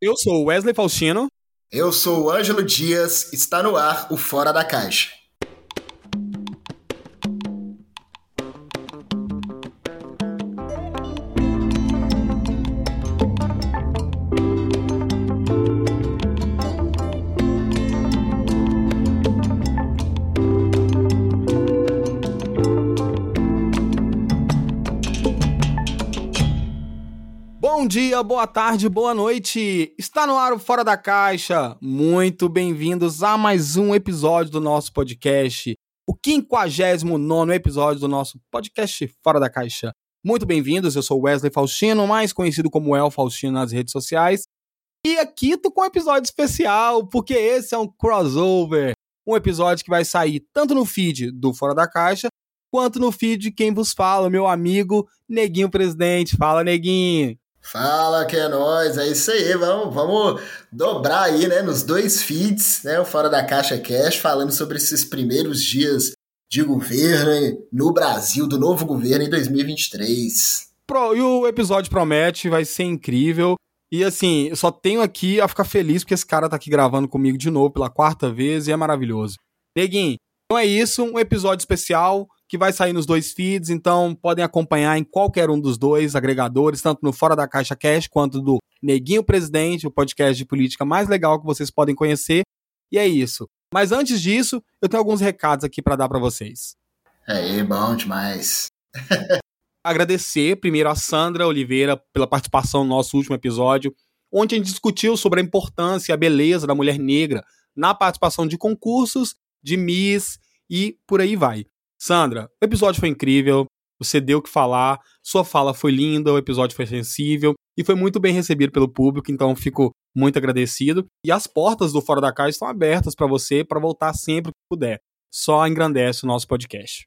Eu sou Wesley Faustino. Eu sou o Ângelo Dias. Está no ar o Fora da Caixa. Dia, boa tarde, boa noite. Está no ar o Fora da Caixa. Muito bem-vindos a mais um episódio do nosso podcast, o 59 episódio do nosso podcast Fora da Caixa. Muito bem-vindos, eu sou Wesley Faustino, mais conhecido como El Faustino nas redes sociais. E aqui tô com um episódio especial, porque esse é um crossover. Um episódio que vai sair tanto no feed do Fora da Caixa, quanto no feed de quem vos fala, meu amigo Neguinho Presidente. Fala, Neguinho! Fala que é nóis, é isso aí, vamos, vamos dobrar aí, né, nos dois feeds, né, o Fora da Caixa Cash, falando sobre esses primeiros dias de governo no Brasil, do novo governo em 2023. Pro, e o episódio promete, vai ser incrível. E assim, eu só tenho aqui a ficar feliz porque esse cara tá aqui gravando comigo de novo pela quarta vez e é maravilhoso. Neguinho, então é isso, um episódio especial que vai sair nos dois feeds, então podem acompanhar em qualquer um dos dois agregadores, tanto no Fora da Caixa Cash quanto do Neguinho Presidente, o podcast de política mais legal que vocês podem conhecer. E é isso. Mas antes disso, eu tenho alguns recados aqui para dar para vocês. Aí, bom demais. Agradecer primeiro a Sandra Oliveira pela participação no nosso último episódio, onde a gente discutiu sobre a importância e a beleza da mulher negra na participação de concursos, de Miss e por aí vai. Sandra, o episódio foi incrível, você deu o que falar, sua fala foi linda, o episódio foi sensível e foi muito bem recebido pelo público, então fico muito agradecido. E as portas do Fora da Caixa estão abertas para você para voltar sempre que puder. Só engrandece o nosso podcast.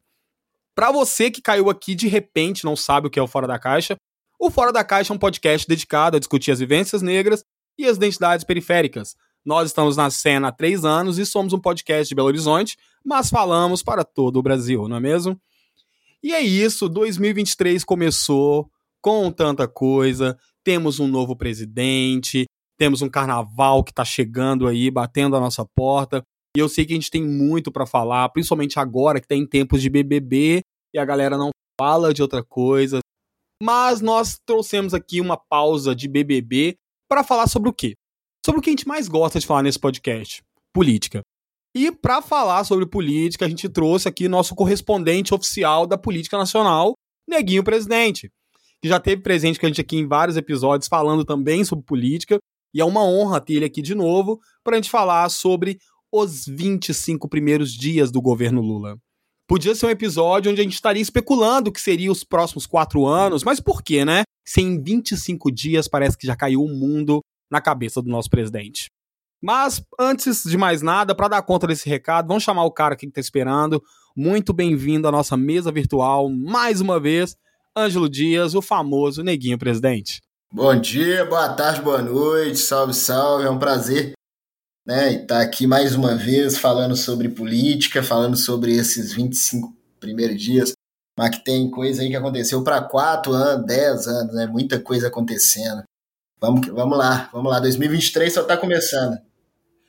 Para você que caiu aqui de repente não sabe o que é o Fora da Caixa, o Fora da Caixa é um podcast dedicado a discutir as vivências negras e as identidades periféricas. Nós estamos na cena há três anos e somos um podcast de Belo Horizonte, mas falamos para todo o Brasil, não é mesmo? E é isso, 2023 começou com tanta coisa, temos um novo presidente, temos um carnaval que está chegando aí, batendo a nossa porta, e eu sei que a gente tem muito para falar, principalmente agora que está em tempos de BBB e a galera não fala de outra coisa. Mas nós trouxemos aqui uma pausa de BBB para falar sobre o quê? Sobre o que a gente mais gosta de falar nesse podcast: política. E para falar sobre política, a gente trouxe aqui nosso correspondente oficial da política nacional, Neguinho Presidente, que já teve presente com a gente aqui em vários episódios falando também sobre política. E é uma honra ter ele aqui de novo para a gente falar sobre os 25 primeiros dias do governo Lula. Podia ser um episódio onde a gente estaria especulando que seria os próximos quatro anos, mas por quê, né? Se em 25 dias parece que já caiu o mundo na cabeça do nosso presidente. Mas, antes de mais nada, para dar conta desse recado, vamos chamar o cara aqui que está esperando. Muito bem-vindo à nossa mesa virtual, mais uma vez, Ângelo Dias, o famoso Neguinho Presidente. Bom dia, boa tarde, boa noite, salve, salve, é um prazer né, estar aqui mais uma vez falando sobre política, falando sobre esses 25 primeiros dias, mas que tem coisa aí que aconteceu para 4 anos, 10 anos, né, muita coisa acontecendo. Vamos, vamos lá, vamos lá, 2023 só está começando.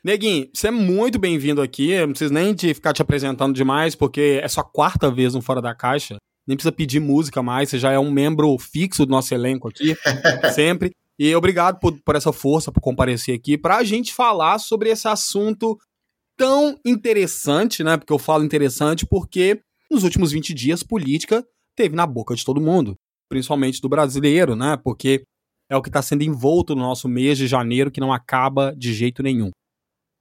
Neguinho, você é muito bem-vindo aqui. Eu não preciso nem de ficar te apresentando demais, porque é sua quarta vez no Fora da Caixa. Nem precisa pedir música mais, você já é um membro fixo do nosso elenco aqui, sempre. E obrigado por, por essa força, por comparecer aqui, para a gente falar sobre esse assunto tão interessante, né? Porque eu falo interessante porque nos últimos 20 dias, política teve na boca de todo mundo, principalmente do brasileiro, né? Porque é o que está sendo envolto no nosso mês de janeiro, que não acaba de jeito nenhum.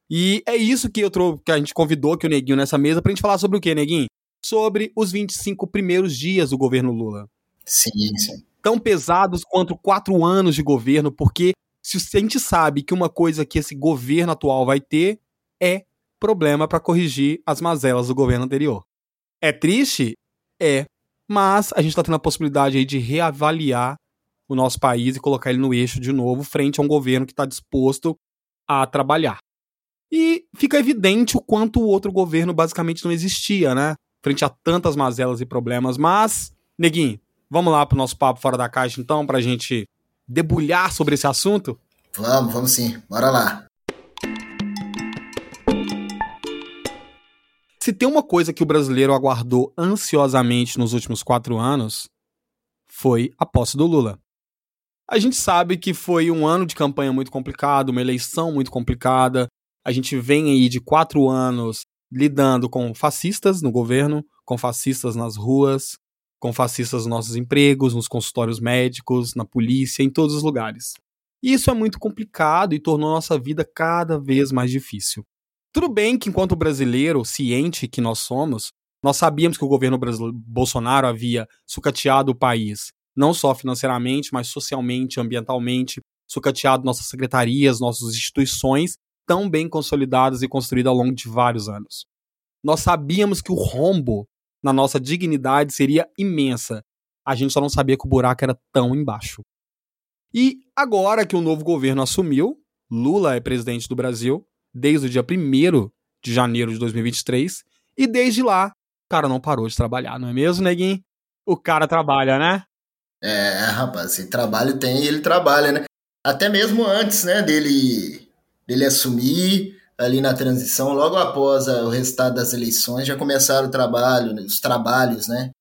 E é isso que eu trouxe, que a gente convidou aqui o Neguinho nessa mesa pra gente falar sobre o quê, Neguinho? Sobre os 25 primeiros dias do governo Lula. Sim, sim. Tão pesados quanto quatro anos de governo, porque se a gente sabe que uma coisa que esse governo atual vai ter é problema para corrigir as mazelas do governo anterior. É triste? É. Mas a gente está tendo a possibilidade aí de reavaliar o nosso país e colocar ele no eixo de novo, frente a um governo que está disposto a trabalhar. E fica evidente o quanto o outro governo basicamente não existia, né? Frente a tantas mazelas e problemas. Mas, Neguinho, vamos lá pro nosso papo fora da caixa então, pra gente debulhar sobre esse assunto? Vamos, vamos sim. Bora lá. Se tem uma coisa que o brasileiro aguardou ansiosamente nos últimos quatro anos, foi a posse do Lula. A gente sabe que foi um ano de campanha muito complicado, uma eleição muito complicada. A gente vem aí de quatro anos lidando com fascistas no governo, com fascistas nas ruas, com fascistas nos nossos empregos, nos consultórios médicos, na polícia, em todos os lugares. E isso é muito complicado e tornou nossa vida cada vez mais difícil. Tudo bem que, enquanto brasileiro, ciente que nós somos, nós sabíamos que o governo Bolsonaro havia sucateado o país, não só financeiramente, mas socialmente, ambientalmente, sucateado nossas secretarias, nossas instituições, tão bem consolidadas e construídas ao longo de vários anos. Nós sabíamos que o rombo na nossa dignidade seria imensa. A gente só não sabia que o buraco era tão embaixo. E agora que o novo governo assumiu, Lula é presidente do Brasil desde o dia 1 de janeiro de 2023, e desde lá, o cara não parou de trabalhar, não é mesmo, neguinho? O cara trabalha, né? É, rapaz, esse trabalho tem ele trabalha, né? Até mesmo antes, né, dele, dele assumir ali na transição, logo após o resultado das eleições, já começaram o trabalho, né, os trabalhos, né?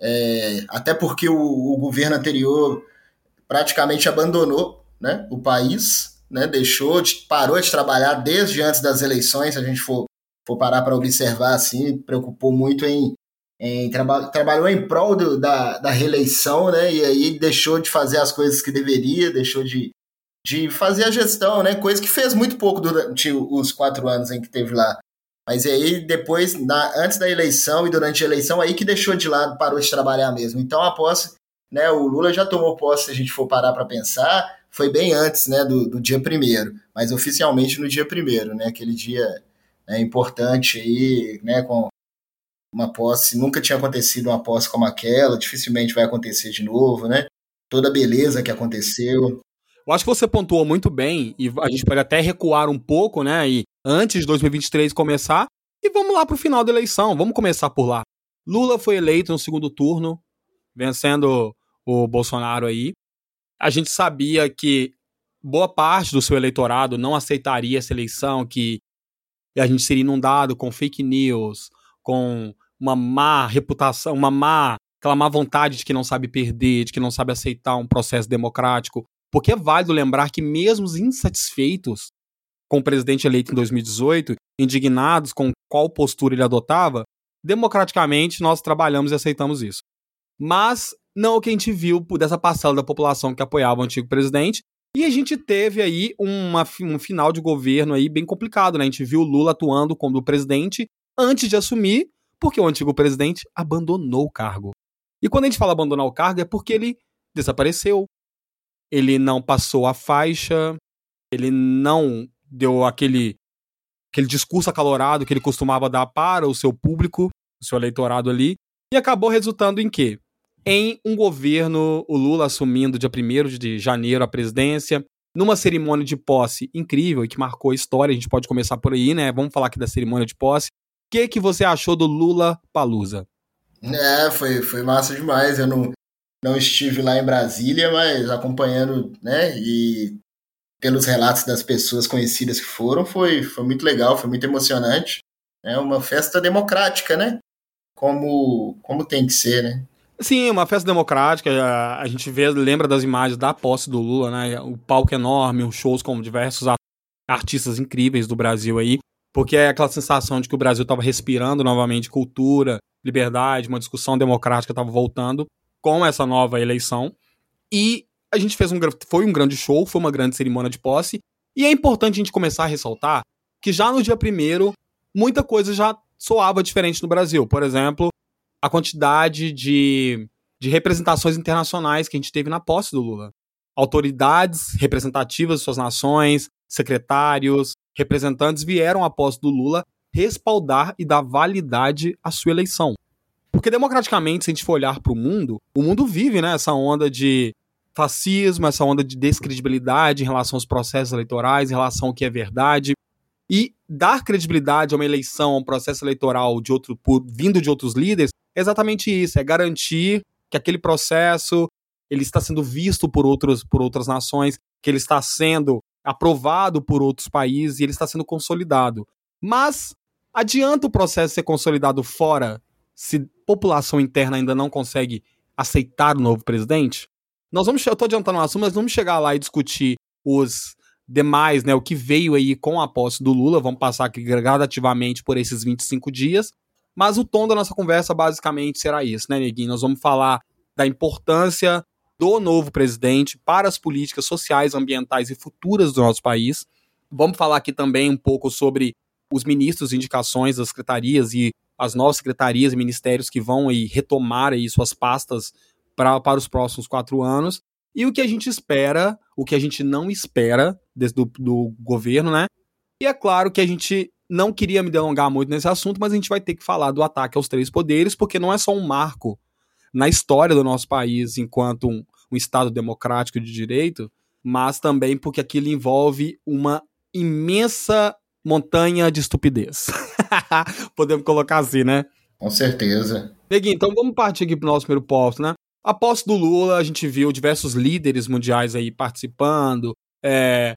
É, até porque o, o, governo anterior praticamente abandonou né, o país, né, deixou, de, parou de trabalhar desde antes das eleições, se a gente for, for parar para observar assim, preocupou muito em em, traba trabalhou em prol do, da, da reeleição, né? E aí deixou de fazer as coisas que deveria, deixou de, de fazer a gestão, né? Coisa que fez muito pouco durante os quatro anos em que teve lá. Mas aí depois, na, antes da eleição e durante a eleição, aí que deixou de lado, parou de trabalhar mesmo. Então a posse, né? O Lula já tomou posse, se a gente for parar para pensar, foi bem antes, né? Do, do dia primeiro, mas oficialmente no dia primeiro, né? Aquele dia né, importante aí, né? Com uma posse, nunca tinha acontecido uma posse como aquela, dificilmente vai acontecer de novo, né? Toda a beleza que aconteceu. Eu acho que você pontuou muito bem, e a gente pode até recuar um pouco, né? E antes de 2023 começar, e vamos lá para o final da eleição, vamos começar por lá. Lula foi eleito no segundo turno, vencendo o Bolsonaro aí. A gente sabia que boa parte do seu eleitorado não aceitaria essa eleição, que a gente seria inundado com fake news, com uma má reputação, uma má, aquela má vontade de que não sabe perder, de que não sabe aceitar um processo democrático. Porque é válido lembrar que, mesmo os insatisfeitos com o presidente eleito em 2018, indignados com qual postura ele adotava, democraticamente nós trabalhamos e aceitamos isso. Mas não o que a gente viu dessa parcela da população que apoiava o antigo presidente. E a gente teve aí uma, um final de governo aí bem complicado, né? A gente viu o Lula atuando como presidente antes de assumir porque o antigo presidente abandonou o cargo. E quando a gente fala abandonar o cargo é porque ele desapareceu, ele não passou a faixa, ele não deu aquele, aquele discurso acalorado que ele costumava dar para o seu público, o seu eleitorado ali, e acabou resultando em quê? Em um governo, o Lula assumindo dia 1 de janeiro a presidência, numa cerimônia de posse incrível e que marcou a história, a gente pode começar por aí, né? Vamos falar aqui da cerimônia de posse que, que você achou do Lula Palusa? É, foi, foi massa demais. Eu não, não estive lá em Brasília, mas acompanhando, né? E pelos relatos das pessoas conhecidas que foram, foi, foi muito legal, foi muito emocionante. É uma festa democrática, né? Como, como tem que ser, né? Sim, uma festa democrática. A, gente vê, lembra das imagens da posse do Lula, né? O palco enorme, os shows com diversos artistas incríveis do Brasil aí. Porque é aquela sensação de que o Brasil estava respirando novamente cultura, liberdade, uma discussão democrática estava voltando com essa nova eleição. E a gente fez um foi um grande show, foi uma grande cerimônia de posse. E é importante a gente começar a ressaltar que já no dia primeiro, muita coisa já soava diferente no Brasil. Por exemplo, a quantidade de, de representações internacionais que a gente teve na posse do Lula. Autoridades representativas de suas nações, secretários, representantes vieram após do Lula respaldar e dar validade à sua eleição. Porque democraticamente, se a gente for olhar para o mundo, o mundo vive né, essa onda de fascismo, essa onda de descredibilidade em relação aos processos eleitorais, em relação ao que é verdade. E dar credibilidade a uma eleição, a um processo eleitoral de outro, por, vindo de outros líderes, é exatamente isso, é garantir que aquele processo ele está sendo visto por, outros, por outras nações, que ele está sendo aprovado por outros países e ele está sendo consolidado. Mas adianta o processo ser consolidado fora se população interna ainda não consegue aceitar o novo presidente? Nós vamos, eu estou adiantando o assunto, mas vamos chegar lá e discutir os demais, né, o que veio aí com a posse do Lula, vamos passar aqui gradativamente por esses 25 dias, mas o tom da nossa conversa basicamente será isso, né, Neguinho? Nós vamos falar da importância do novo presidente para as políticas sociais, ambientais e futuras do nosso país. Vamos falar aqui também um pouco sobre os ministros, indicações das secretarias e as novas secretarias e ministérios que vão aí retomar aí suas pastas pra, para os próximos quatro anos. E o que a gente espera, o que a gente não espera desde do, do governo, né? E é claro que a gente não queria me delongar muito nesse assunto, mas a gente vai ter que falar do ataque aos três poderes, porque não é só um marco na história do nosso país enquanto um, um Estado democrático de direito, mas também porque aquilo envolve uma imensa montanha de estupidez. Podemos colocar assim, né? Com certeza. Neguinho, então vamos partir aqui pro nosso primeiro posto, né? A posse do Lula, a gente viu diversos líderes mundiais aí participando, é,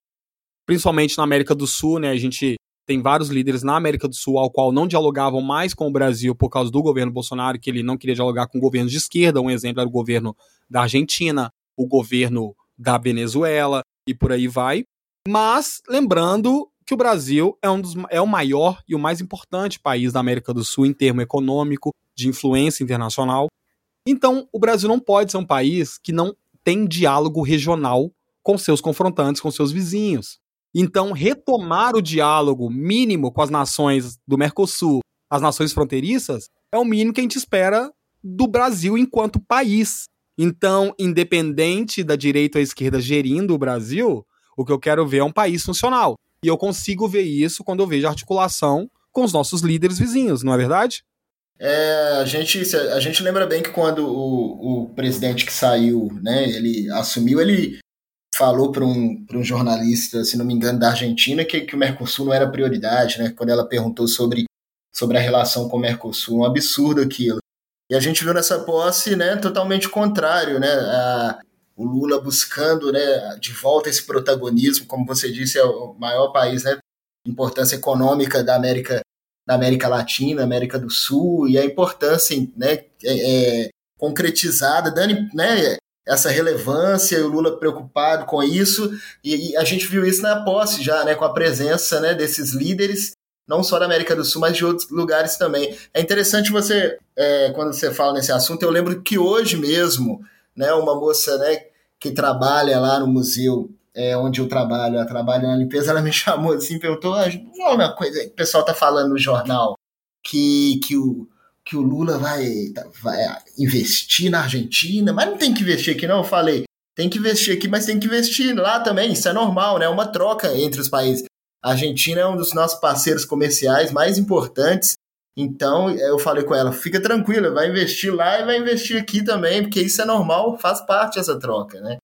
principalmente na América do Sul, né? A gente tem vários líderes na América do Sul ao qual não dialogavam mais com o Brasil por causa do governo Bolsonaro, que ele não queria dialogar com governos de esquerda. Um exemplo era o governo da Argentina, o governo da Venezuela e por aí vai. Mas lembrando que o Brasil é, um dos, é o maior e o mais importante país da América do Sul em termo econômico, de influência internacional. Então, o Brasil não pode ser um país que não tem diálogo regional com seus confrontantes, com seus vizinhos. Então, retomar o diálogo mínimo com as nações do Mercosul, as nações fronteiriças, é o mínimo que a gente espera do Brasil enquanto país. Então, independente da direita ou esquerda gerindo o Brasil, o que eu quero ver é um país funcional. E eu consigo ver isso quando eu vejo articulação com os nossos líderes vizinhos, não é verdade? É, a gente, a gente lembra bem que quando o, o presidente que saiu, né, ele assumiu, ele falou para um, um jornalista, se não me engano, da Argentina, que, que o Mercosul não era prioridade, né? Quando ela perguntou sobre, sobre a relação com o Mercosul, um absurdo aquilo. E a gente viu nessa posse, né, totalmente contrário, né? A, o Lula buscando, né, de volta esse protagonismo, como você disse, é o maior país, né, importância econômica da América da América Latina, América do Sul, e a importância né, é, é, concretizada, dando né, essa relevância, e o Lula preocupado com isso, e, e, a gente viu isso na posse já, né, com a presença né, desses líderes, não só da América do Sul, mas de outros lugares também. É interessante você, é, quando você fala nesse assunto, eu lembro que hoje mesmo, né, uma moça né, que trabalha lá no museu é, onde eu trabalho, ela trabalha na limpeza, ela me chamou assim, perguntou, ah, uma coisa, o pessoal tá falando no jornal que, que, o, que o Lula vai, vai investir na Argentina, mas não tem que investir aqui não, eu falei, tem que investir aqui, mas tem que investir lá também, isso é normal, né, é uma troca entre os países. A Argentina é um dos nossos parceiros comerciais mais importantes, então eu falei com ela, fica tranquila, vai investir lá e vai investir aqui também, porque isso é normal, faz parte dessa troca, né?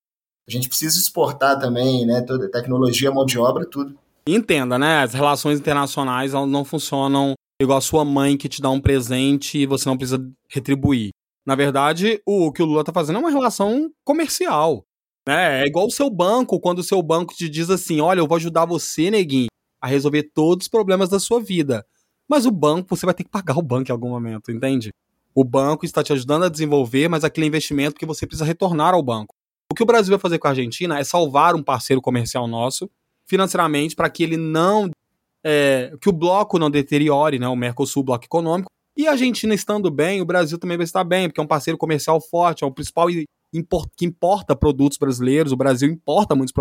A gente precisa exportar também, né? Toda tecnologia, mão de obra, tudo. Entenda, né? As relações internacionais não funcionam igual a sua mãe que te dá um presente e você não precisa retribuir. Na verdade, o que o Lula tá fazendo é uma relação comercial. Né? É igual o seu banco, quando o seu banco te diz assim: olha, eu vou ajudar você, neguinho, a resolver todos os problemas da sua vida. Mas o banco, você vai ter que pagar o banco em algum momento, entende? O banco está te ajudando a desenvolver, mas aquele investimento que você precisa retornar ao banco. O que o Brasil vai fazer com a Argentina é salvar um parceiro comercial nosso financeiramente para que ele não. É, que o bloco não deteriore, né, o Mercosul, bloco econômico. E a Argentina estando bem, o Brasil também vai estar bem, porque é um parceiro comercial forte, é o principal que importa produtos brasileiros. O Brasil importa muitos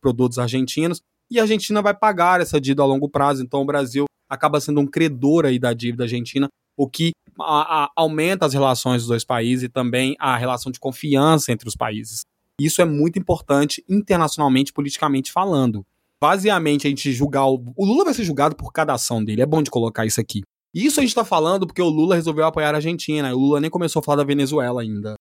produtos argentinos. E a Argentina vai pagar essa dívida a longo prazo. Então o Brasil acaba sendo um credor aí da dívida argentina, o que a, a, aumenta as relações dos dois países e também a relação de confiança entre os países. Isso é muito importante internacionalmente, politicamente falando. Basicamente, a gente julgar. O, o Lula vai ser julgado por cada ação dele. É bom de colocar isso aqui. Isso a gente tá falando porque o Lula resolveu apoiar a Argentina. O Lula nem começou a falar da Venezuela ainda.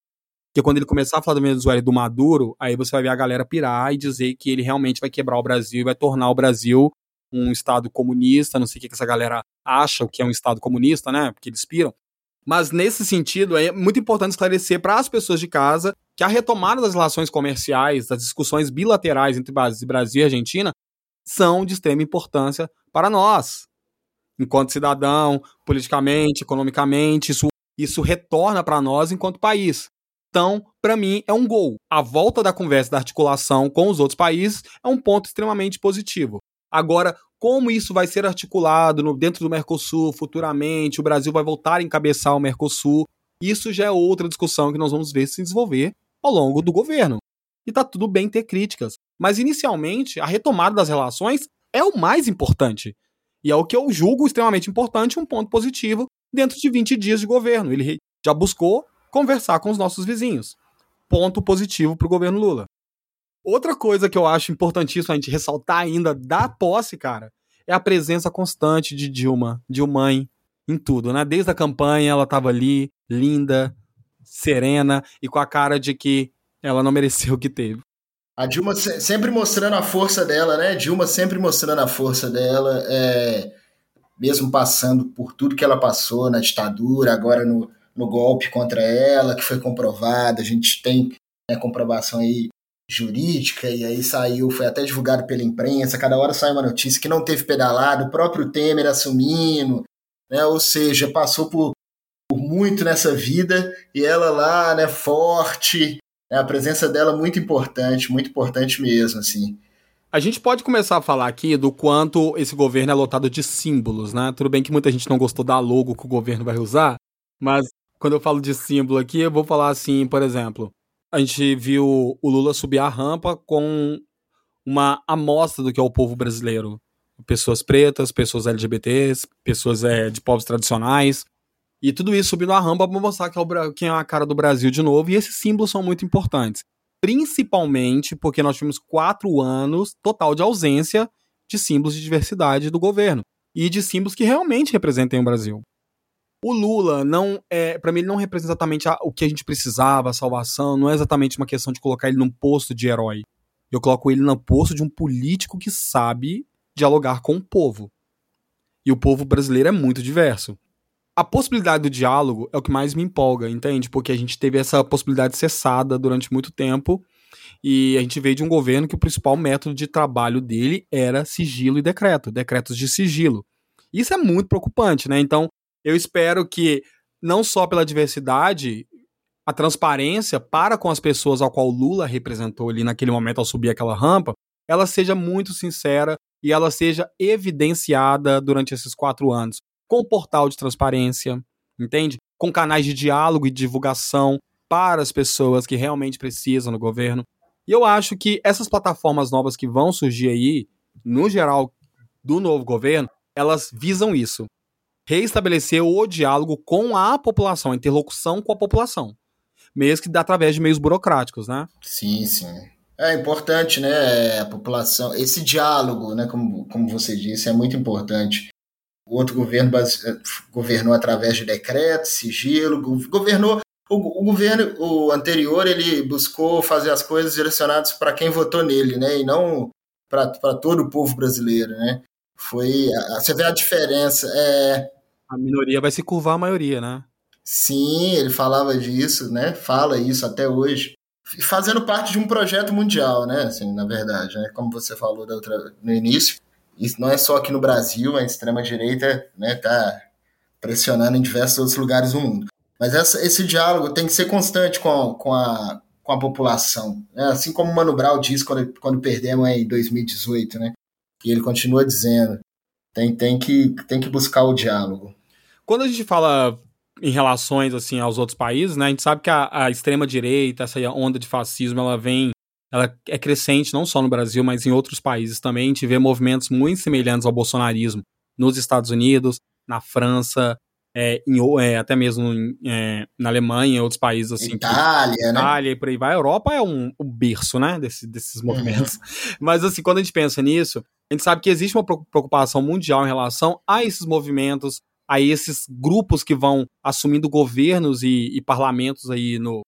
Porque quando ele começar a falar da Venezuela e do Maduro, aí você vai ver a galera pirar e dizer que ele realmente vai quebrar o Brasil e vai tornar o Brasil um Estado comunista. Não sei o que essa galera acha o que é um Estado comunista, né? Porque eles piram. Mas nesse sentido, é muito importante esclarecer para as pessoas de casa que a retomada das relações comerciais, das discussões bilaterais entre Brasil e Argentina, são de extrema importância para nós. Enquanto cidadão, politicamente, economicamente, isso, isso retorna para nós enquanto país. Então, para mim, é um gol. A volta da conversa, da articulação com os outros países é um ponto extremamente positivo. Agora, como isso vai ser articulado no, dentro do Mercosul futuramente, o Brasil vai voltar a encabeçar o Mercosul, isso já é outra discussão que nós vamos ver se desenvolver ao longo do governo. E tá tudo bem ter críticas, mas inicialmente a retomada das relações é o mais importante. E é o que eu julgo extremamente importante, um ponto positivo dentro de 20 dias de governo. Ele já buscou conversar com os nossos vizinhos. Ponto positivo para o governo Lula. Outra coisa que eu acho importantíssima a gente ressaltar ainda da posse, cara, é a presença constante de Dilma, Dilmãe, em tudo, né? Desde a campanha ela estava ali, linda, serena e com a cara de que ela não mereceu o que teve. A Dilma sempre mostrando a força dela, né? Dilma sempre mostrando a força dela, é, mesmo passando por tudo que ela passou na ditadura, agora no, no golpe contra ela, que foi comprovado. A gente tem né, comprovação aí jurídica, e aí saiu, foi até divulgado pela imprensa, cada hora sai uma notícia que não teve pedalado, o próprio Temer assumindo, né? Ou seja, passou por por muito nessa vida e ela lá, né, forte, a presença dela muito importante, muito importante mesmo, assim. A gente pode começar a falar aqui do quanto esse governo é lotado de símbolos, né? Tudo bem que muita gente não gostou da logo que o governo vai usar, mas quando eu falo de símbolo aqui, eu vou falar assim, por exemplo, a gente viu o Lula subir a rampa com uma amostra do que é o povo brasileiro. Pessoas pretas, pessoas LGBTs, pessoas é, de povos tradicionais. E tudo isso subindo a rampa para mostrar que é, o, quem é a cara do Brasil de novo. E esses símbolos são muito importantes. Principalmente porque nós tivemos quatro anos total de ausência de símbolos de diversidade do governo. E de símbolos que realmente representem o Brasil. O Lula não é, para mim ele não representa exatamente a, o que a gente precisava, a salvação, não é exatamente uma questão de colocar ele num posto de herói. Eu coloco ele no posto de um político que sabe dialogar com o povo. E o povo brasileiro é muito diverso a possibilidade do diálogo é o que mais me empolga, entende? Porque a gente teve essa possibilidade cessada durante muito tempo e a gente veio de um governo que o principal método de trabalho dele era sigilo e decreto, decretos de sigilo. Isso é muito preocupante, né? Então, eu espero que não só pela diversidade, a transparência para com as pessoas ao qual Lula representou ali naquele momento ao subir aquela rampa, ela seja muito sincera e ela seja evidenciada durante esses quatro anos com portal de transparência, entende? Com canais de diálogo e divulgação para as pessoas que realmente precisam no governo. E eu acho que essas plataformas novas que vão surgir aí, no geral, do novo governo, elas visam isso. Reestabelecer o diálogo com a população, a interlocução com a população. Mesmo que através de meios burocráticos, né? Sim, sim. É importante, né? A população, esse diálogo, né? Como, como você disse, é muito importante. O outro governo eh, governou através de decreto, sigilo, governou o, o, governo o anterior ele buscou fazer as coisas direcionadas para quem votou nele, né, e não para todo o povo brasileiro, né? Foi você vê a diferença. É... A minoria vai se curvar à maioria, né? Sim, ele falava disso, né? Fala isso até hoje, fazendo parte de um projeto mundial, né? Assim, na verdade, né? Como você falou outra, no início, isso não é só aqui no Brasil, a extrema-direita está né, tá pressionando em diversos outros lugares do mundo. Mas essa, esse diálogo tem que ser constante com com a, com a população. Né? Assim como o Mano Brown diz quando, quando perdemos em 2018, né? E ele continua dizendo, tem, tem, que, tem que buscar o diálogo. Quando a gente fala em relações assim aos outros países, né, a gente sabe que a, a extrema direita, essa onda de fascismo, ela vem ela é crescente não só no Brasil, mas em outros países também. A gente vê movimentos muito semelhantes ao bolsonarismo nos Estados Unidos, na França, é, em, é, até mesmo é, na Alemanha, em outros países assim. Itália, que, né? Itália e por aí vai. A Europa é um, um berço, né, desse, desses movimentos. Uhum. Mas assim, quando a gente pensa nisso, a gente sabe que existe uma preocupação mundial em relação a esses movimentos, a esses grupos que vão assumindo governos e, e parlamentos aí no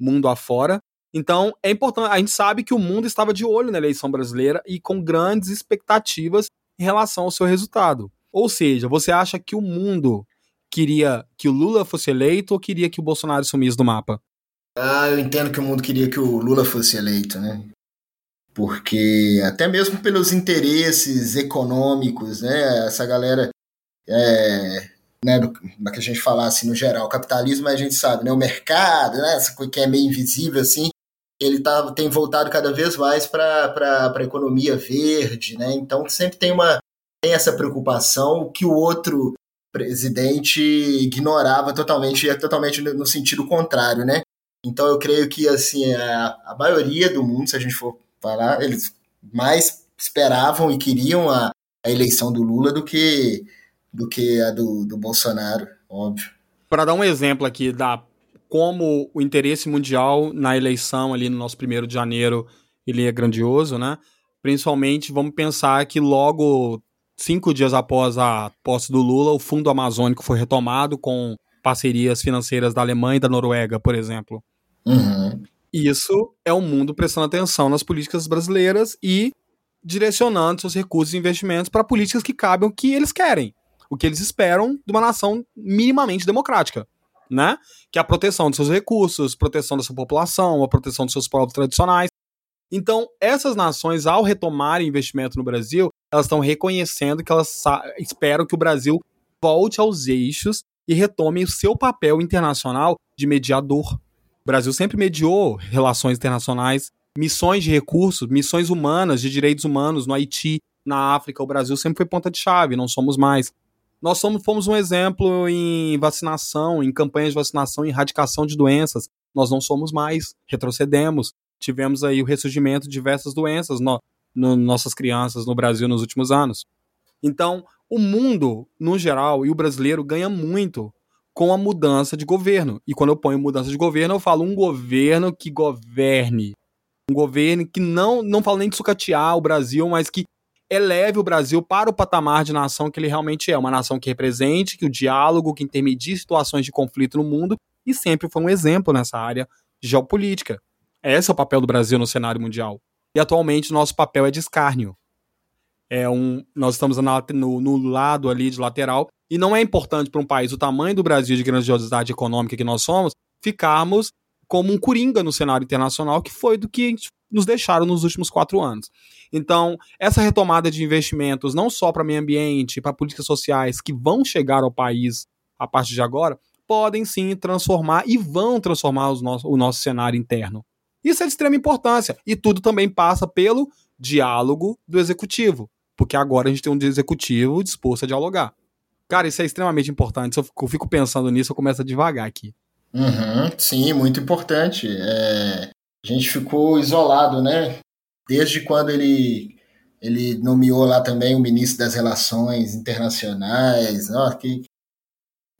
mundo afora. Então, é importante. A gente sabe que o mundo estava de olho na eleição brasileira e com grandes expectativas em relação ao seu resultado. Ou seja, você acha que o mundo queria que o Lula fosse eleito ou queria que o Bolsonaro sumisse do mapa? Ah, eu entendo que o mundo queria que o Lula fosse eleito, né? Porque até mesmo pelos interesses econômicos, né? Essa galera, é, né, do, que a gente falasse no geral, capitalismo a gente sabe, né? O mercado, né? Essa coisa que é meio invisível assim, ele tá, tem voltado cada vez mais para a economia verde, né? Então sempre tem uma tem essa preocupação que o outro presidente ignorava totalmente, é totalmente no sentido contrário, né? Então eu creio que assim a, a maioria do mundo, se a gente for falar, eles mais esperavam e queriam a, a eleição do Lula do que do que a do, do Bolsonaro, óbvio. Para dar um exemplo aqui da como o interesse mundial na eleição ali no nosso primeiro de janeiro ele é grandioso, né? Principalmente vamos pensar que logo cinco dias após a posse do Lula, o Fundo Amazônico foi retomado com parcerias financeiras da Alemanha e da Noruega, por exemplo. Uhum. Isso é o mundo prestando atenção nas políticas brasileiras e direcionando seus recursos e investimentos para políticas que cabem o que eles querem, o que eles esperam de uma nação minimamente democrática, né? Que é a proteção dos seus recursos, proteção da sua população, a proteção dos seus povos tradicionais. Então, essas nações, ao retomarem investimento no Brasil, elas estão reconhecendo que elas esperam que o Brasil volte aos eixos e retome o seu papel internacional de mediador. O Brasil sempre mediou relações internacionais, missões de recursos, missões humanas, de direitos humanos no Haiti, na África. O Brasil sempre foi ponta de chave, não somos mais. Nós somos, fomos um exemplo em vacinação, em campanhas de vacinação e erradicação de doenças. Nós não somos mais, retrocedemos. Tivemos aí o ressurgimento de diversas doenças no, no, nossas crianças no Brasil nos últimos anos. Então, o mundo, no geral, e o brasileiro ganha muito com a mudança de governo. E quando eu ponho mudança de governo, eu falo um governo que governe. Um governo que não, não falo nem de sucatear o Brasil, mas que eleve o Brasil para o patamar de nação que ele realmente é. Uma nação que represente, que o diálogo, que intermedie situações de conflito no mundo e sempre foi um exemplo nessa área de geopolítica. Esse é o papel do Brasil no cenário mundial e atualmente nosso papel é de escárnio. É um, nós estamos na, no, no, lado ali de lateral, e não é importante para um país o tamanho do Brasil de grandiosidade econômica que nós somos, ficarmos como um coringa no cenário internacional, que foi do que nos deixaram nos últimos quatro anos. Então, essa retomada de investimentos, não só para meio ambiente, para políticas sociais que vão chegar ao país a partir de agora, podem sim transformar e vão transformar nosso, o nosso cenário interno. Isso é de extrema importância. E tudo também passa pelo diálogo do executivo. Porque agora a gente tem um executivo disposto a dialogar. Cara, isso é extremamente importante. Se eu fico pensando nisso, eu começo a devagar aqui. Uhum, sim, muito importante. É, a gente ficou isolado, né? Desde quando ele, ele nomeou lá também o ministro das Relações Internacionais. Ó, que,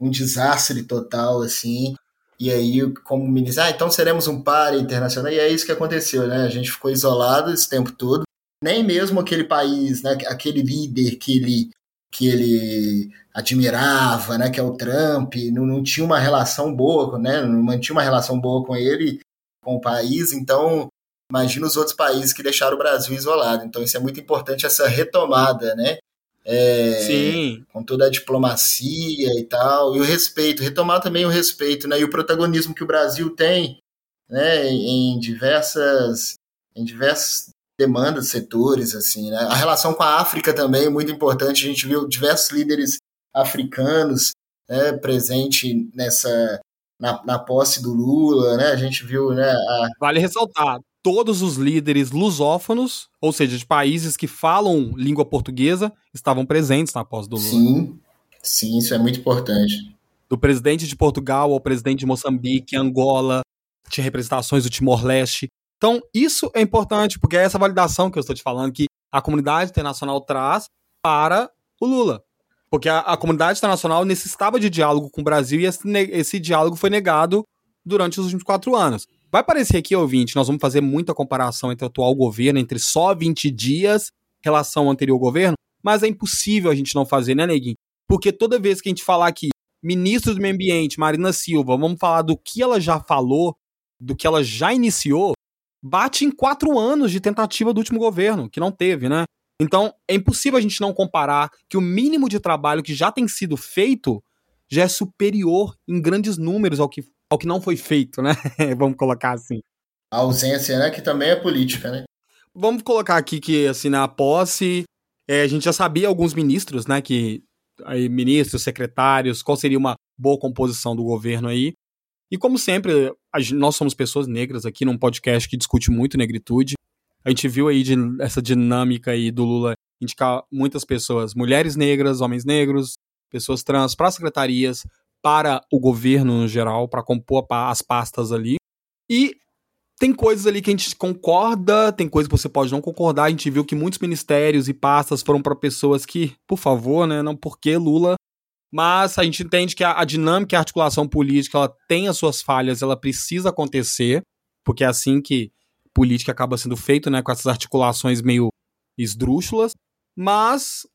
um desastre total, assim. E aí, como ministro, ah, então seremos um par internacional. E é isso que aconteceu, né? A gente ficou isolado esse tempo todo. Nem mesmo aquele país, né, aquele líder que ele, que ele admirava, né, que é o Trump, não, não tinha uma relação boa, né, não mantinha uma relação boa com ele, com o país. Então, imagina os outros países que deixaram o Brasil isolado. Então, isso é muito importante, essa retomada, né? É, Sim. com toda a diplomacia e tal, e o respeito, retomar também o respeito, né, e o protagonismo que o Brasil tem, né, em diversas, em diversas demandas, setores, assim, né, a relação com a África também é muito importante, a gente viu diversos líderes africanos, né, presente nessa, na, na posse do Lula, né, a gente viu, né, a... Vale ressaltar, todos os líderes lusófonos, ou seja, de países que falam língua portuguesa, estavam presentes na posse do Lula. Sim, sim, isso é muito importante. Do presidente de Portugal ao presidente de Moçambique, Angola, tinha representações do Timor-Leste. Então, isso é importante, porque é essa validação que eu estou te falando, que a comunidade internacional traz para o Lula. Porque a, a comunidade internacional necessitava de diálogo com o Brasil e esse, esse diálogo foi negado durante os últimos quatro anos. Vai parecer aqui, ouvinte, nós vamos fazer muita comparação entre o atual governo, entre só 20 dias, relação ao anterior governo, mas é impossível a gente não fazer, né, Neguinho? Porque toda vez que a gente falar aqui, ministro do Meio Ambiente, Marina Silva, vamos falar do que ela já falou, do que ela já iniciou, bate em quatro anos de tentativa do último governo, que não teve, né? Então, é impossível a gente não comparar que o mínimo de trabalho que já tem sido feito já é superior em grandes números ao que ao que não foi feito, né? Vamos colocar assim. A ausência, né? Que também é política, né? Vamos colocar aqui que, assim, na posse, é, a gente já sabia alguns ministros, né? Que aí, ministros, secretários, qual seria uma boa composição do governo aí. E como sempre, nós somos pessoas negras aqui num podcast que discute muito negritude. A gente viu aí de, essa dinâmica aí do Lula indicar muitas pessoas, mulheres negras, homens negros, pessoas trans, para secretarias, para o governo no geral, para compor as pastas ali. E tem coisas ali que a gente concorda, tem coisas que você pode não concordar. A gente viu que muitos ministérios e pastas foram para pessoas que, por favor, né, não porque Lula. Mas a gente entende que a, a dinâmica e a articulação política ela tem as suas falhas, ela precisa acontecer, porque é assim que política acaba sendo feito, né, com essas articulações meio esdrúxulas. Mas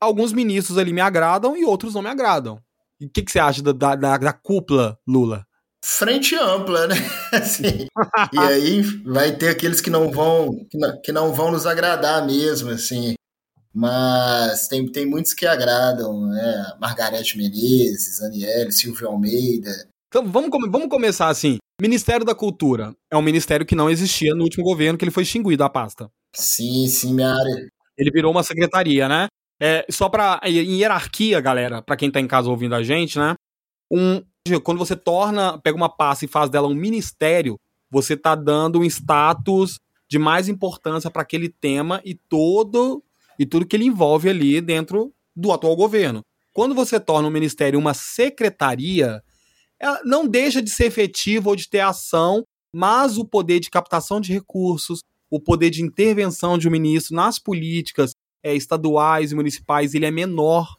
alguns ministros ali me agradam e outros não me agradam. E o que, que, você acha da, da, da cúpula, Lula? frente ampla, né? Assim, e aí vai ter aqueles que não vão que não, que não, vão nos agradar mesmo, assim. Mas tem, tem muitos que agradam, né? Margarete Menezes, Aniele, Silvio Almeida. Então vamos, vamos começar assim. Ministério da Cultura é um ministério que não existia no último governo, que ele foi extinguido da pasta. Sim, sim, minha área. Ele virou uma secretaria, né? É, só para em hierarquia, galera, para quem tá em casa ouvindo a gente, né? Um, quando você torna, pega uma pasta e faz dela um ministério, você está dando um status de mais importância para aquele tema e todo e tudo que ele envolve ali dentro do atual governo. Quando você torna o ministério uma secretaria, ela não deixa de ser efetivo ou de ter ação, mas o poder de captação de recursos, o poder de intervenção de um ministro nas políticas é, estaduais e municipais, ele é menor.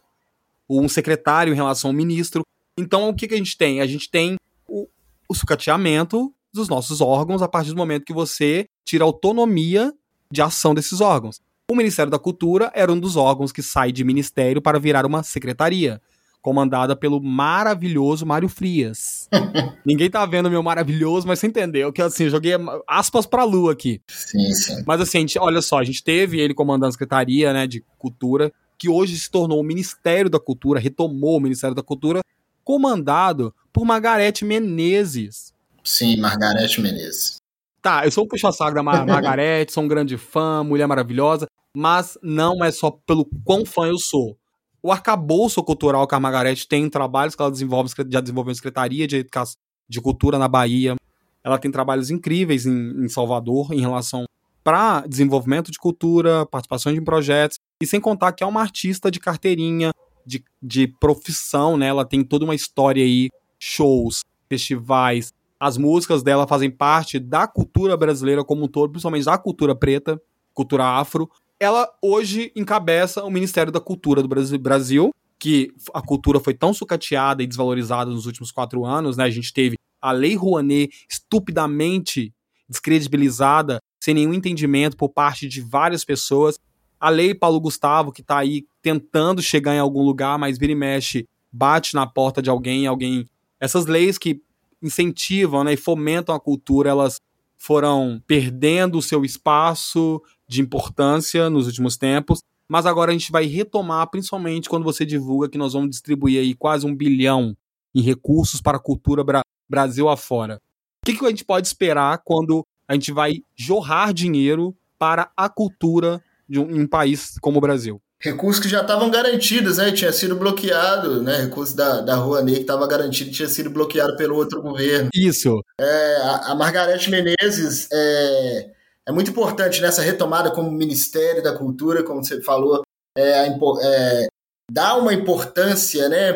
Um secretário em relação ao ministro. Então, o que, que a gente tem? A gente tem o, o sucateamento dos nossos órgãos a partir do momento que você tira autonomia de ação desses órgãos. O Ministério da Cultura era um dos órgãos que sai de ministério para virar uma secretaria, comandada pelo maravilhoso Mário Frias. Ninguém tá vendo meu maravilhoso, mas você entendeu que assim, eu joguei aspas pra lua aqui. Sim, sim. Mas assim, gente, olha só, a gente teve ele comandando a Secretaria, né, de Cultura, que hoje se tornou o Ministério da Cultura, retomou o Ministério da Cultura, comandado por Margarete Menezes. Sim, Margarete Menezes. Tá, eu sou um puxa-saco da Mar Margarete, sou um grande fã, mulher maravilhosa, mas não é só pelo quão fã eu sou. O arcabouço cultural que a Margarete tem em trabalhos que ela desenvolve, já desenvolveu em Secretaria de, Educação, de Cultura na Bahia. Ela tem trabalhos incríveis em, em Salvador em relação para desenvolvimento de cultura, participação em projetos, e sem contar que é uma artista de carteirinha, de, de profissão, né? Ela tem toda uma história aí, shows, festivais. As músicas dela fazem parte da cultura brasileira como um todo, principalmente da cultura preta, cultura afro. Ela hoje encabeça o Ministério da Cultura do Brasil, que a cultura foi tão sucateada e desvalorizada nos últimos quatro anos, né? A gente teve a Lei Rouanet estupidamente descredibilizada, sem nenhum entendimento por parte de várias pessoas a lei Paulo Gustavo, que está aí tentando chegar em algum lugar, mas vira e mexe, bate na porta de alguém, alguém. Essas leis que incentivam né, e fomentam a cultura, elas foram perdendo o seu espaço de importância nos últimos tempos, mas agora a gente vai retomar, principalmente quando você divulga que nós vamos distribuir aí quase um bilhão em recursos para a cultura bra Brasil afora. O que, que a gente pode esperar quando a gente vai jorrar dinheiro para a cultura de um, um país como o Brasil. Recursos que já estavam garantidos, né? Tinha sido bloqueado, né? Recurso da, da Rouanet que estava garantido tinha sido bloqueado pelo outro governo. Isso. É, a, a Margarete Menezes é, é muito importante nessa retomada como Ministério da Cultura, como você falou, é, é, dá uma importância, né?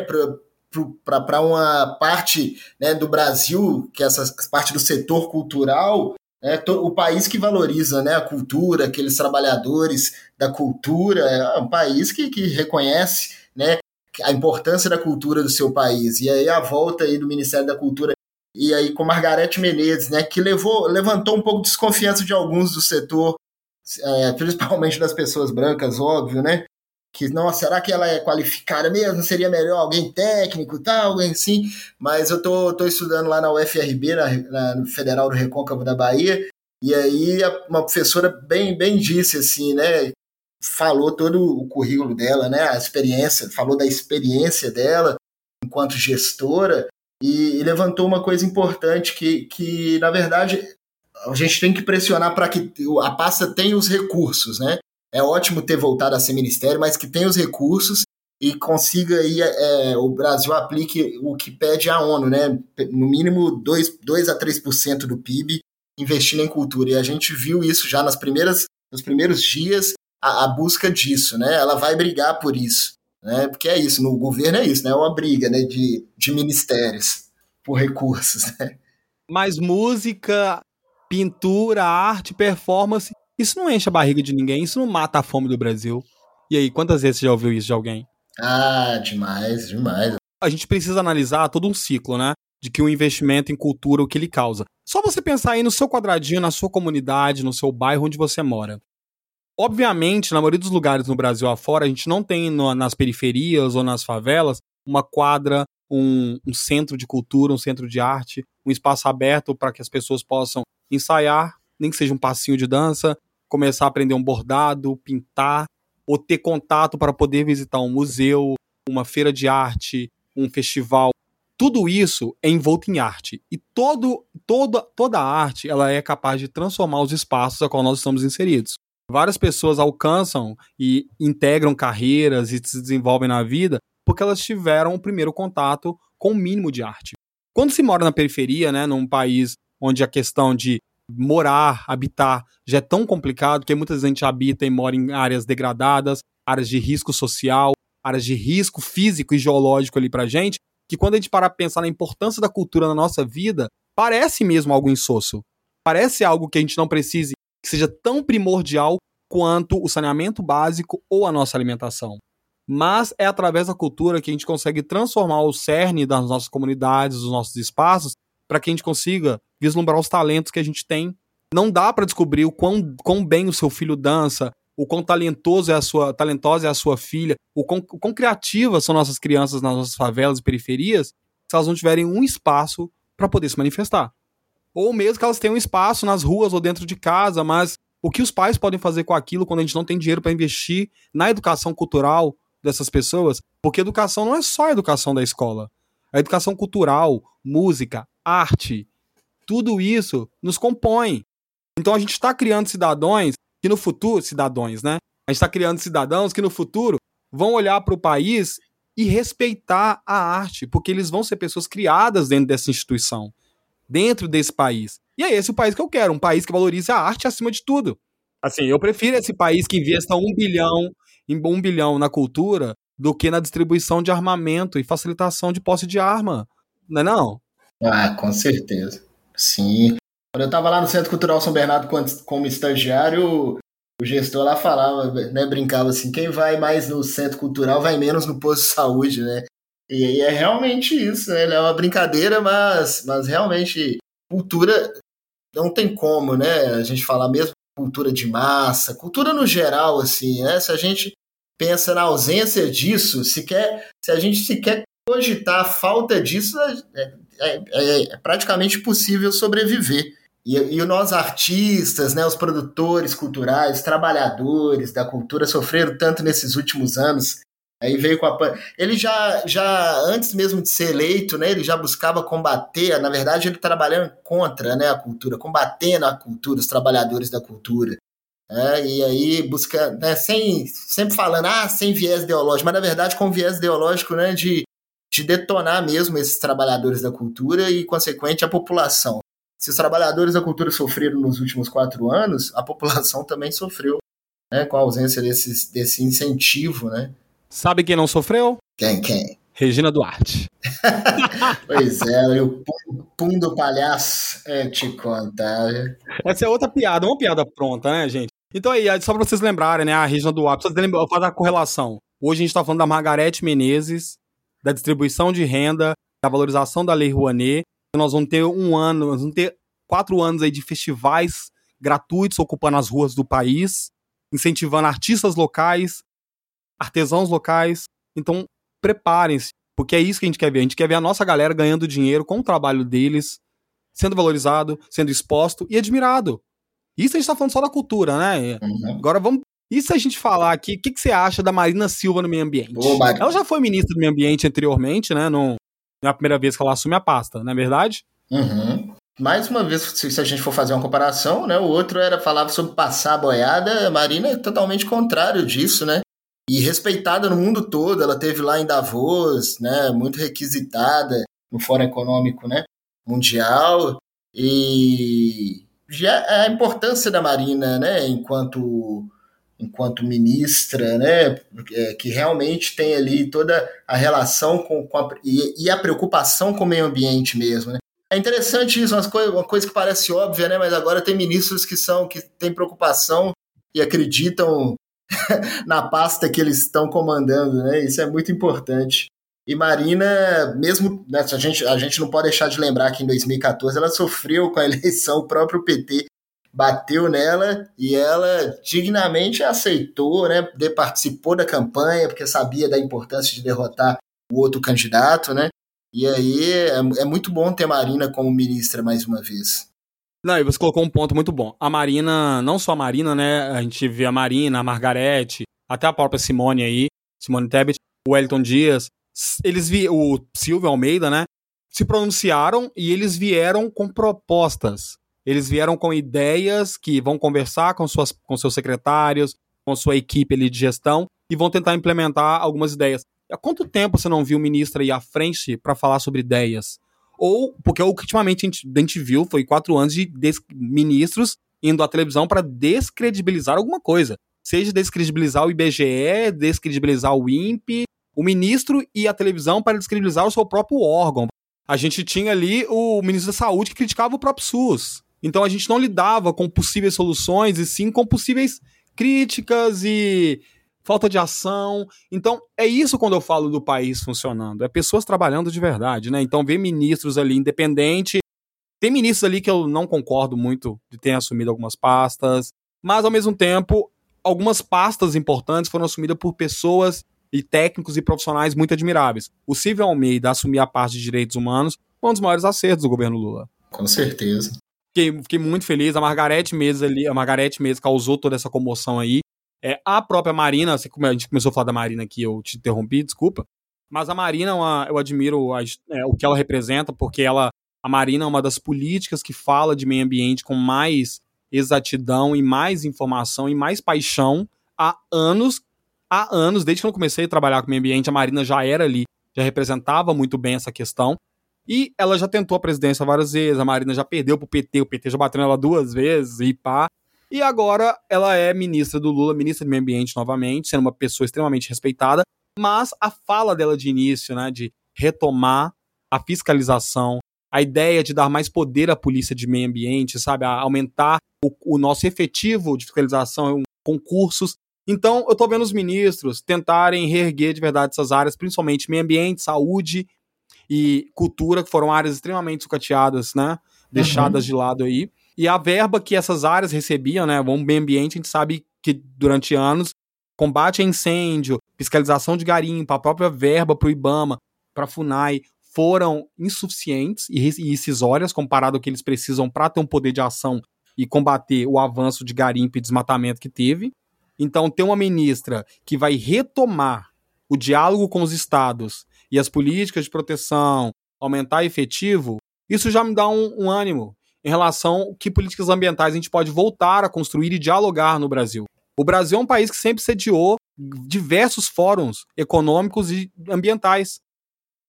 para uma parte né, do Brasil, que é essa parte do setor cultural, é, o país que valoriza né, a cultura, aqueles trabalhadores da cultura, é um país que, que reconhece né, a importância da cultura do seu país. E aí a volta aí do Ministério da Cultura e aí com Margarete Menezes, né, que levou, levantou um pouco de desconfiança de alguns do setor, é, principalmente das pessoas brancas, óbvio, né? que não, será que ela é qualificada mesmo? Seria melhor alguém técnico, tal, alguém assim? Mas eu tô, tô estudando lá na UFRB, na, na Federal do Recôncavo da Bahia, e aí uma professora bem, bem disse assim, né? Falou todo o currículo dela, né? A experiência, falou da experiência dela enquanto gestora, e, e levantou uma coisa importante que, que, na verdade, a gente tem que pressionar para que a pasta tenha os recursos, né? É ótimo ter voltado a ser ministério, mas que tenha os recursos e consiga aí é, o Brasil aplique o que pede a ONU, né? No mínimo 2, 2 a 3% do PIB investindo em cultura. E a gente viu isso já nas primeiras, nos primeiros dias, a, a busca disso, né? Ela vai brigar por isso. Né? Porque é isso, no governo é isso, né? É uma briga né? de, de ministérios por recursos. Né? Mas música, pintura, arte, performance, isso não enche a barriga de ninguém, isso não mata a fome do Brasil. E aí, quantas vezes você já ouviu isso de alguém? Ah, demais, demais. A gente precisa analisar todo um ciclo, né? De que o investimento em cultura, o que ele causa. Só você pensar aí no seu quadradinho, na sua comunidade, no seu bairro onde você mora. Obviamente, na maioria dos lugares no Brasil afora, a gente não tem no, nas periferias ou nas favelas uma quadra, um, um centro de cultura, um centro de arte, um espaço aberto para que as pessoas possam ensaiar, nem que seja um passinho de dança, começar a aprender um bordado, pintar, ou ter contato para poder visitar um museu, uma feira de arte, um festival. Tudo isso é envolto em arte. E todo, toda, toda a arte ela é capaz de transformar os espaços a qual nós estamos inseridos. Várias pessoas alcançam e integram carreiras e se desenvolvem na vida porque elas tiveram o primeiro contato com o mínimo de arte. Quando se mora na periferia, né, num país onde a questão de morar, habitar, já é tão complicado que muita gente habita e mora em áreas degradadas, áreas de risco social, áreas de risco físico e geológico ali pra gente, que quando a gente parar pra pensar na importância da cultura na nossa vida, parece mesmo algo insosso. Parece algo que a gente não precise, que seja tão primordial quanto o saneamento básico ou a nossa alimentação. Mas é através da cultura que a gente consegue transformar o cerne das nossas comunidades, dos nossos espaços, para que a gente consiga vislumbrar os talentos que a gente tem. Não dá para descobrir o quão, quão bem o seu filho dança, o quão talentoso é a sua, talentosa é a sua filha, o quão, o quão criativas são nossas crianças nas nossas favelas e periferias, se elas não tiverem um espaço para poder se manifestar. Ou mesmo que elas tenham espaço nas ruas ou dentro de casa, mas o que os pais podem fazer com aquilo quando a gente não tem dinheiro para investir na educação cultural dessas pessoas? Porque educação não é só a educação da escola. A educação cultural, música, arte, tudo isso nos compõe. Então a gente está criando cidadãos que no futuro, cidadãos, né? A gente está criando cidadãos que no futuro vão olhar para o país e respeitar a arte, porque eles vão ser pessoas criadas dentro dessa instituição, dentro desse país. E é esse o país que eu quero, um país que valorize a arte acima de tudo. Assim, eu prefiro esse país que investa um bilhão em um bilhão na cultura do que na distribuição de armamento e facilitação de posse de arma. Não é não? Ah, com certeza. Sim. Quando eu estava lá no Centro Cultural São Bernardo como estagiário, o gestor lá falava, né, brincava assim, quem vai mais no centro cultural vai menos no posto de saúde, né? E aí é realmente isso, né? É uma brincadeira, mas, mas realmente cultura não tem como, né? A gente falar mesmo cultura de massa, cultura no geral, assim, né? Se a gente pensa na ausência disso, se quer, se a gente se quer cogitar a falta disso, é, é, é, é praticamente possível sobreviver. E, e nós artistas, né, os produtores culturais, trabalhadores da cultura sofreram tanto nesses últimos anos. Aí veio com a ele já já antes mesmo de ser eleito, né, ele já buscava combater, na verdade ele trabalhando contra, né, a cultura, combatendo a cultura, os trabalhadores da cultura. É, e aí busca, né, sem, sempre falando, ah, sem viés ideológico, mas na verdade com viés ideológico né, de de detonar mesmo esses trabalhadores da cultura e, consequente, a população. Se os trabalhadores da cultura sofreram nos últimos quatro anos, a população também sofreu, né, com a ausência desse, desse incentivo, né? Sabe quem não sofreu? Quem, quem? Regina Duarte. pois é, o pum do palhaço é te contar. Essa é outra piada, uma piada pronta, né, gente? Então aí, só pra vocês lembrarem, né, a Regina Duarte, pra vocês fazer a correlação. Hoje a gente tá falando da Margarete Menezes, da distribuição de renda, da valorização da Lei Rouanet. Nós vamos ter um ano, nós vamos ter quatro anos aí de festivais gratuitos ocupando as ruas do país, incentivando artistas locais, artesãos locais. Então, preparem-se, porque é isso que a gente quer ver. A gente quer ver a nossa galera ganhando dinheiro com o trabalho deles, sendo valorizado, sendo exposto e admirado. Isso a gente está falando só da cultura, né? Uhum. Agora vamos e se a gente falar aqui, o que, que, você acha da Marina Silva no meio ambiente? Ela já foi ministra do meio ambiente anteriormente, né? Não, Não é a primeira vez que ela assume a pasta, não é verdade? Uhum. Mais uma vez, se a gente for fazer uma comparação, né? O outro era falava sobre passar a boiada, a Marina é totalmente contrário disso, né? E respeitada no mundo todo, ela teve lá em Davos, né? Muito requisitada no Fórum Econômico, né? Mundial e já a importância da Marina, né? Enquanto enquanto ministra, né, é, que realmente tem ali toda a relação com, com a, e, e, a preocupação com o meio ambiente mesmo, né. É interessante isso, uma coisa, uma coisa que parece óbvia, né, mas agora tem ministros que são que têm preocupação e acreditam na pasta que eles estão comandando, né, isso é muito importante. E Marina, mesmo, né, a, gente, a gente não pode deixar de lembrar que em 2014 ela sofreu com a eleição, o próprio PT bateu nela e ela dignamente aceitou, né? Participou da campanha porque sabia da importância de derrotar o outro candidato, né? E aí é, é muito bom ter Marina como ministra mais uma vez. Não, e você colocou um ponto muito bom. A Marina, não só a Marina, né? A gente vê a Marina, a Margarete, até a própria Simone aí, Simone Tebet, o Elton Dias, eles vi o Silvio Almeida, né? Se pronunciaram e eles vieram com propostas. Eles vieram com ideias que vão conversar com, suas, com seus secretários, com sua equipe ali de gestão e vão tentar implementar algumas ideias. Há quanto tempo você não viu o ministro ir à frente para falar sobre ideias? Ou, porque ultimamente a gente, a gente viu foi quatro anos de ministros indo à televisão para descredibilizar alguma coisa. Seja descredibilizar o IBGE, descredibilizar o INPE, o ministro e a televisão para descredibilizar o seu próprio órgão. A gente tinha ali o ministro da Saúde que criticava o próprio SUS. Então a gente não lidava com possíveis soluções e sim com possíveis críticas e falta de ação. Então, é isso quando eu falo do país funcionando. É pessoas trabalhando de verdade, né? Então, ver ministros ali independente. Tem ministros ali que eu não concordo muito de terem assumido algumas pastas, mas ao mesmo tempo, algumas pastas importantes foram assumidas por pessoas e técnicos e profissionais muito admiráveis. O Silvio Almeida assumir a parte de direitos humanos foi um dos maiores acertos do governo Lula. Com certeza. Fiquei, fiquei muito feliz. A Margarete mesmo ali, a Margarete mesmo causou toda essa comoção aí. É, a própria Marina, a gente começou a falar da Marina aqui, eu te interrompi, desculpa. Mas a Marina, é uma, eu admiro a, é, o que ela representa, porque ela, a Marina é uma das políticas que fala de meio ambiente com mais exatidão e mais informação e mais paixão há anos. Há anos, desde que eu comecei a trabalhar com meio ambiente, a Marina já era ali, já representava muito bem essa questão. E ela já tentou a presidência várias vezes, a Marina já perdeu pro PT, o PT já bateu nela duas vezes e pá. E agora ela é ministra do Lula, ministra do Meio Ambiente novamente, sendo uma pessoa extremamente respeitada. Mas a fala dela de início, né, de retomar a fiscalização, a ideia de dar mais poder à polícia de meio ambiente, sabe, a aumentar o, o nosso efetivo de fiscalização, concursos. Então, eu tô vendo os ministros tentarem reerguer de verdade essas áreas, principalmente meio ambiente, saúde e cultura, que foram áreas extremamente sucateadas, né? Deixadas uhum. de lado aí. E a verba que essas áreas recebiam, né? O meio ambiente, a gente sabe que durante anos, combate a incêndio, fiscalização de garimpo, a própria verba para o IBAMA, para a FUNAI, foram insuficientes e incisórias comparado ao que eles precisam para ter um poder de ação e combater o avanço de garimpo e desmatamento que teve. Então, ter uma ministra que vai retomar o diálogo com os estados e as políticas de proteção aumentar efetivo, isso já me dá um, um ânimo em relação a que políticas ambientais a gente pode voltar a construir e dialogar no Brasil. O Brasil é um país que sempre sediou diversos fóruns econômicos e ambientais.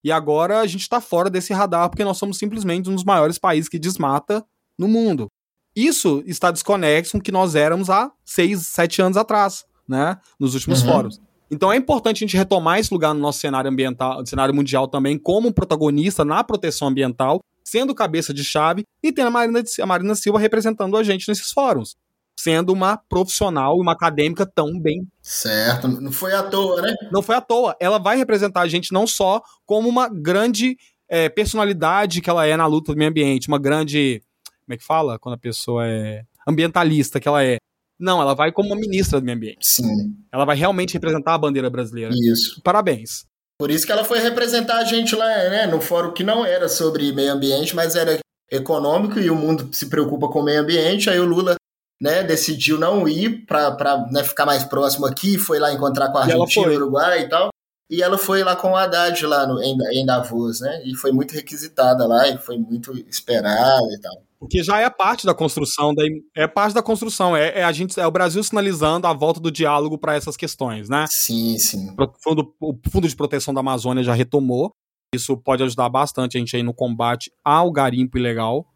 E agora a gente está fora desse radar porque nós somos simplesmente um dos maiores países que desmata no mundo. Isso está desconexo com o que nós éramos há seis, sete anos atrás, né? Nos últimos uhum. fóruns. Então é importante a gente retomar esse lugar no nosso cenário ambiental, no cenário mundial também, como um protagonista na proteção ambiental, sendo cabeça de chave, e tendo a Marina, a Marina Silva representando a gente nesses fóruns. Sendo uma profissional e uma acadêmica tão bem. Certo, não foi à toa, né? Não foi à toa. Ela vai representar a gente não só como uma grande é, personalidade que ela é na luta do meio ambiente, uma grande. Como é que fala? Quando a pessoa é ambientalista que ela é, não, ela vai como uma ministra do meio ambiente. Sim. Ela vai realmente representar a bandeira brasileira. Isso. Parabéns. Por isso que ela foi representar a gente lá, né, no fórum que não era sobre meio ambiente, mas era econômico e o mundo se preocupa com o meio ambiente. Aí o Lula, né, decidiu não ir para né, ficar mais próximo aqui, foi lá encontrar com a Argentina, Uruguai e tal. e ela foi lá com o Haddad lá no, em, em Davos, né? E foi muito requisitada lá e foi muito esperada e tal. Porque já é parte da construção, da, é parte da construção, é, é, a gente, é o Brasil sinalizando a volta do diálogo para essas questões, né? Sim, sim. O fundo, o fundo de Proteção da Amazônia já retomou, isso pode ajudar bastante a gente aí no combate ao garimpo ilegal,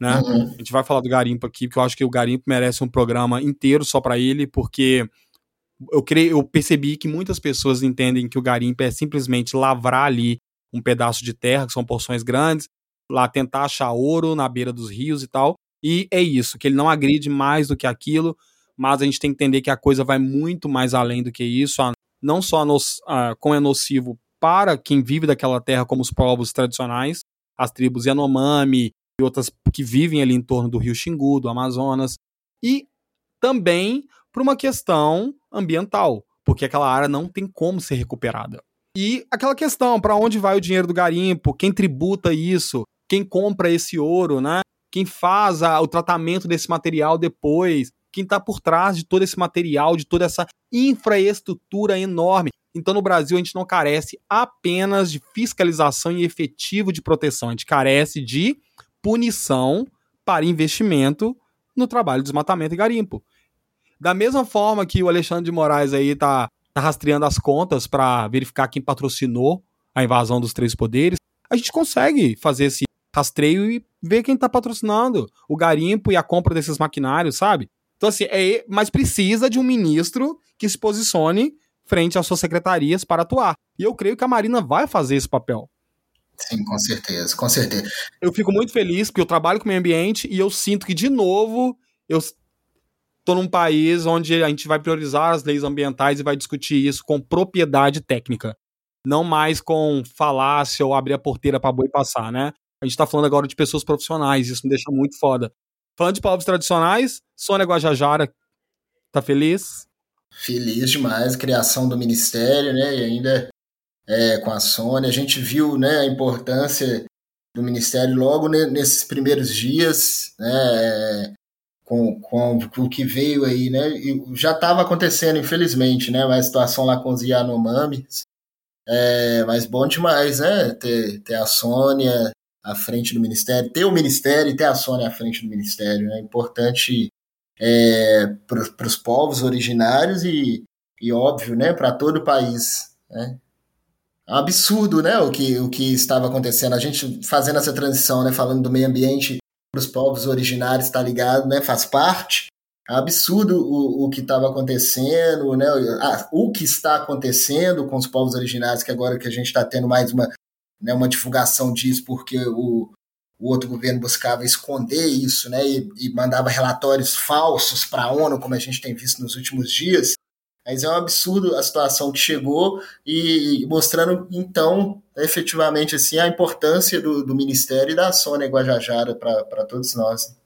né? Uhum. A gente vai falar do garimpo aqui, porque eu acho que o garimpo merece um programa inteiro só para ele, porque eu, creio, eu percebi que muitas pessoas entendem que o garimpo é simplesmente lavrar ali um pedaço de terra, que são porções grandes, lá tentar achar ouro na beira dos rios e tal. E é isso, que ele não agride mais do que aquilo, mas a gente tem que entender que a coisa vai muito mais além do que isso, não só no, como é nocivo para quem vive daquela terra, como os povos tradicionais, as tribos Yanomami e outras que vivem ali em torno do rio Xingu, do Amazonas, e também por uma questão ambiental, porque aquela área não tem como ser recuperada. E aquela questão, para onde vai o dinheiro do garimpo? Quem tributa isso? Quem compra esse ouro, né? Quem faz a, o tratamento desse material depois? Quem está por trás de todo esse material, de toda essa infraestrutura enorme? Então, no Brasil, a gente não carece apenas de fiscalização e efetivo de proteção, a gente carece de punição para investimento no trabalho de desmatamento e garimpo. Da mesma forma que o Alexandre de Moraes aí tá, tá rastreando as contas para verificar quem patrocinou a invasão dos três poderes, a gente consegue fazer esse rastreio e ver quem tá patrocinando o garimpo e a compra desses maquinários, sabe? Então, assim, é, mas precisa de um ministro que se posicione frente às suas secretarias para atuar. E eu creio que a Marina vai fazer esse papel. Sim, com certeza, com certeza. Eu fico muito feliz porque eu trabalho com o meio ambiente e eu sinto que, de novo, eu tô num país onde a gente vai priorizar as leis ambientais e vai discutir isso com propriedade técnica. Não mais com falácia ou abrir a porteira para boi passar, né? A gente tá falando agora de pessoas profissionais, isso me deixa muito foda. Falando de povos tradicionais, Sônia Guajajara, tá feliz? Feliz demais, criação do ministério, né? E ainda é, com a Sônia. A gente viu né, a importância do ministério logo nesses primeiros dias, né? com, com, o que veio aí, né? E já estava acontecendo, infelizmente, né? A situação lá com os Yanomamis. É, mas bom demais, né? Ter, ter a Sônia à frente do ministério, ter o ministério e ter a Sônia à frente do ministério. É importante é, para os povos originários e, e óbvio, né? Para todo o país. Né? É absurdo, né? O que, o que estava acontecendo. A gente fazendo essa transição, né? Falando do meio ambiente para os povos originários, tá ligado, né? Faz parte. É absurdo o, o que estava acontecendo, né? o que está acontecendo com os povos originários, que agora que a gente está tendo mais uma, né, uma divulgação disso, porque o, o outro governo buscava esconder isso, né? E, e mandava relatórios falsos para a ONU, como a gente tem visto nos últimos dias. Mas é um absurdo a situação que chegou e mostrando, então, efetivamente, assim, a importância do, do Ministério e da Sônia Guajajara para todos nós.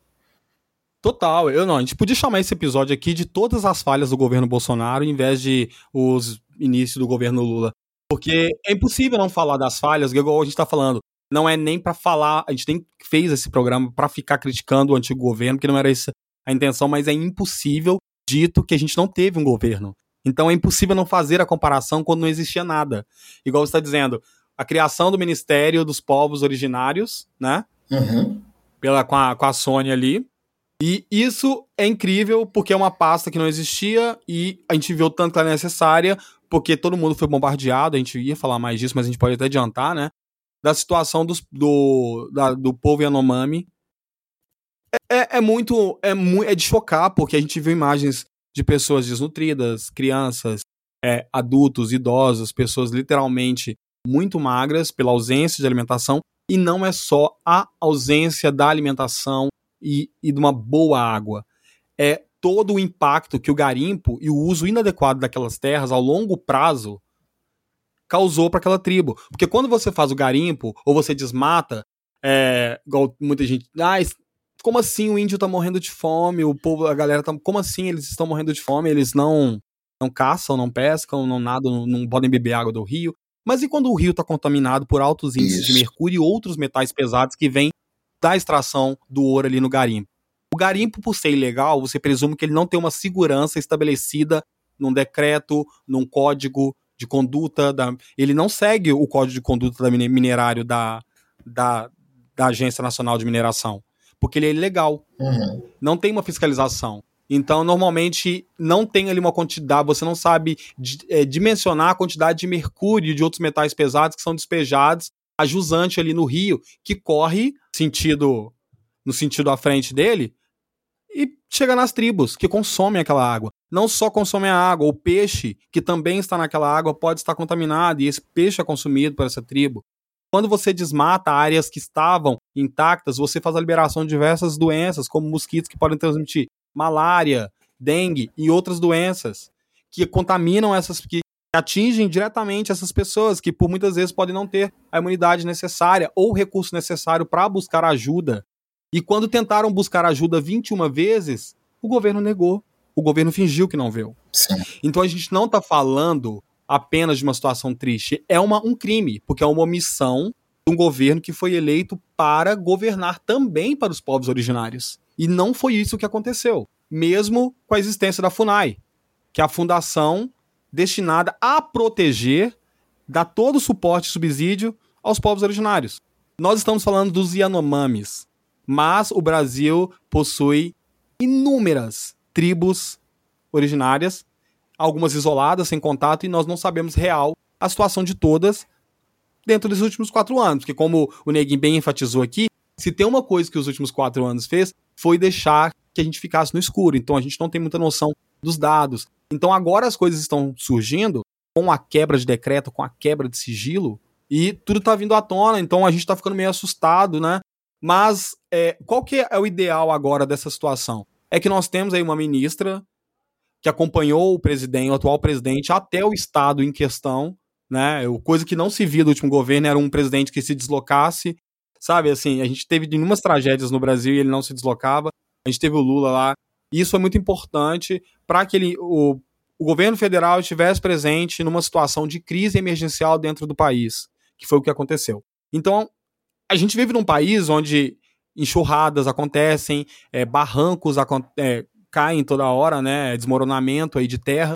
Total, eu não. A gente podia chamar esse episódio aqui de todas as falhas do governo Bolsonaro em vez de os inícios do governo Lula. Porque é impossível não falar das falhas, igual a gente está falando. Não é nem para falar, a gente nem fez esse programa para ficar criticando o antigo governo, que não era essa a intenção, mas é impossível, dito que a gente não teve um governo. Então é impossível não fazer a comparação quando não existia nada. Igual você está dizendo, a criação do Ministério dos Povos Originários, né? Uhum. Pela, com, a, com a Sônia ali. E isso é incrível porque é uma pasta que não existia e a gente viu tanto que ela é necessária porque todo mundo foi bombardeado. A gente ia falar mais disso, mas a gente pode até adiantar, né? Da situação dos, do, da, do povo Yanomami. É, é, é muito. É, é de chocar, porque a gente viu imagens de pessoas desnutridas, crianças, é, adultos, idosos, pessoas literalmente muito magras pela ausência de alimentação. E não é só a ausência da alimentação e, e de uma boa água. É todo o impacto que o garimpo e o uso inadequado daquelas terras ao longo prazo causou para aquela tribo. Porque quando você faz o garimpo ou você desmata, é, igual muita gente, ah, como assim o índio tá morrendo de fome? O povo, a galera tá. Como assim eles estão morrendo de fome? Eles não não caçam, não pescam, não nadam, não, podem beber água do rio. Mas e quando o rio está contaminado por altos índices Isso. de mercúrio e outros metais pesados que vêm da extração do ouro ali no garimpo? O garimpo, por ser ilegal, você presume que ele não tem uma segurança estabelecida num decreto, num código, de conduta, da, ele não segue o código de conduta da minerário da, da, da Agência Nacional de Mineração, porque ele é ilegal. Uhum. Não tem uma fiscalização. Então, normalmente, não tem ali uma quantidade, você não sabe é, dimensionar a quantidade de mercúrio e de outros metais pesados que são despejados a jusante ali no rio, que corre sentido no sentido à frente dele e chega nas tribos que consomem aquela água. Não só consomem a água, o peixe que também está naquela água pode estar contaminado e esse peixe é consumido por essa tribo. Quando você desmata áreas que estavam intactas, você faz a liberação de diversas doenças, como mosquitos que podem transmitir malária, dengue e outras doenças que contaminam essas que atingem diretamente essas pessoas que por muitas vezes podem não ter a imunidade necessária ou o recurso necessário para buscar ajuda. E quando tentaram buscar ajuda 21 vezes, o governo negou. O governo fingiu que não viu. Sim. Então a gente não está falando apenas de uma situação triste, é uma, um crime, porque é uma omissão de um governo que foi eleito para governar também para os povos originários. E não foi isso que aconteceu, mesmo com a existência da FUNAI, que é a fundação destinada a proteger, dar todo o suporte e subsídio aos povos originários. Nós estamos falando dos Yanomamis, mas o Brasil possui inúmeras tribos originárias algumas isoladas, sem contato, e nós não sabemos real a situação de todas dentro dos últimos quatro anos. Porque, como o Neguin bem enfatizou aqui, se tem uma coisa que os últimos quatro anos fez, foi deixar que a gente ficasse no escuro. Então a gente não tem muita noção dos dados. Então agora as coisas estão surgindo com a quebra de decreto, com a quebra de sigilo, e tudo está vindo à tona, então a gente está ficando meio assustado, né? Mas é, qual que é o ideal agora dessa situação? É que nós temos aí uma ministra que acompanhou o presidente, o atual presidente, até o estado em questão, né? Coisa que não se via do último governo era um presidente que se deslocasse, sabe? Assim, a gente teve inúmeras tragédias no Brasil e ele não se deslocava. A gente teve o Lula lá. E isso é muito importante para que ele, o, o governo federal estivesse presente numa situação de crise emergencial dentro do país, que foi o que aconteceu. Então, a gente vive num país onde enxurradas acontecem, é, barrancos é, caem toda hora, né? Desmoronamento aí de terra.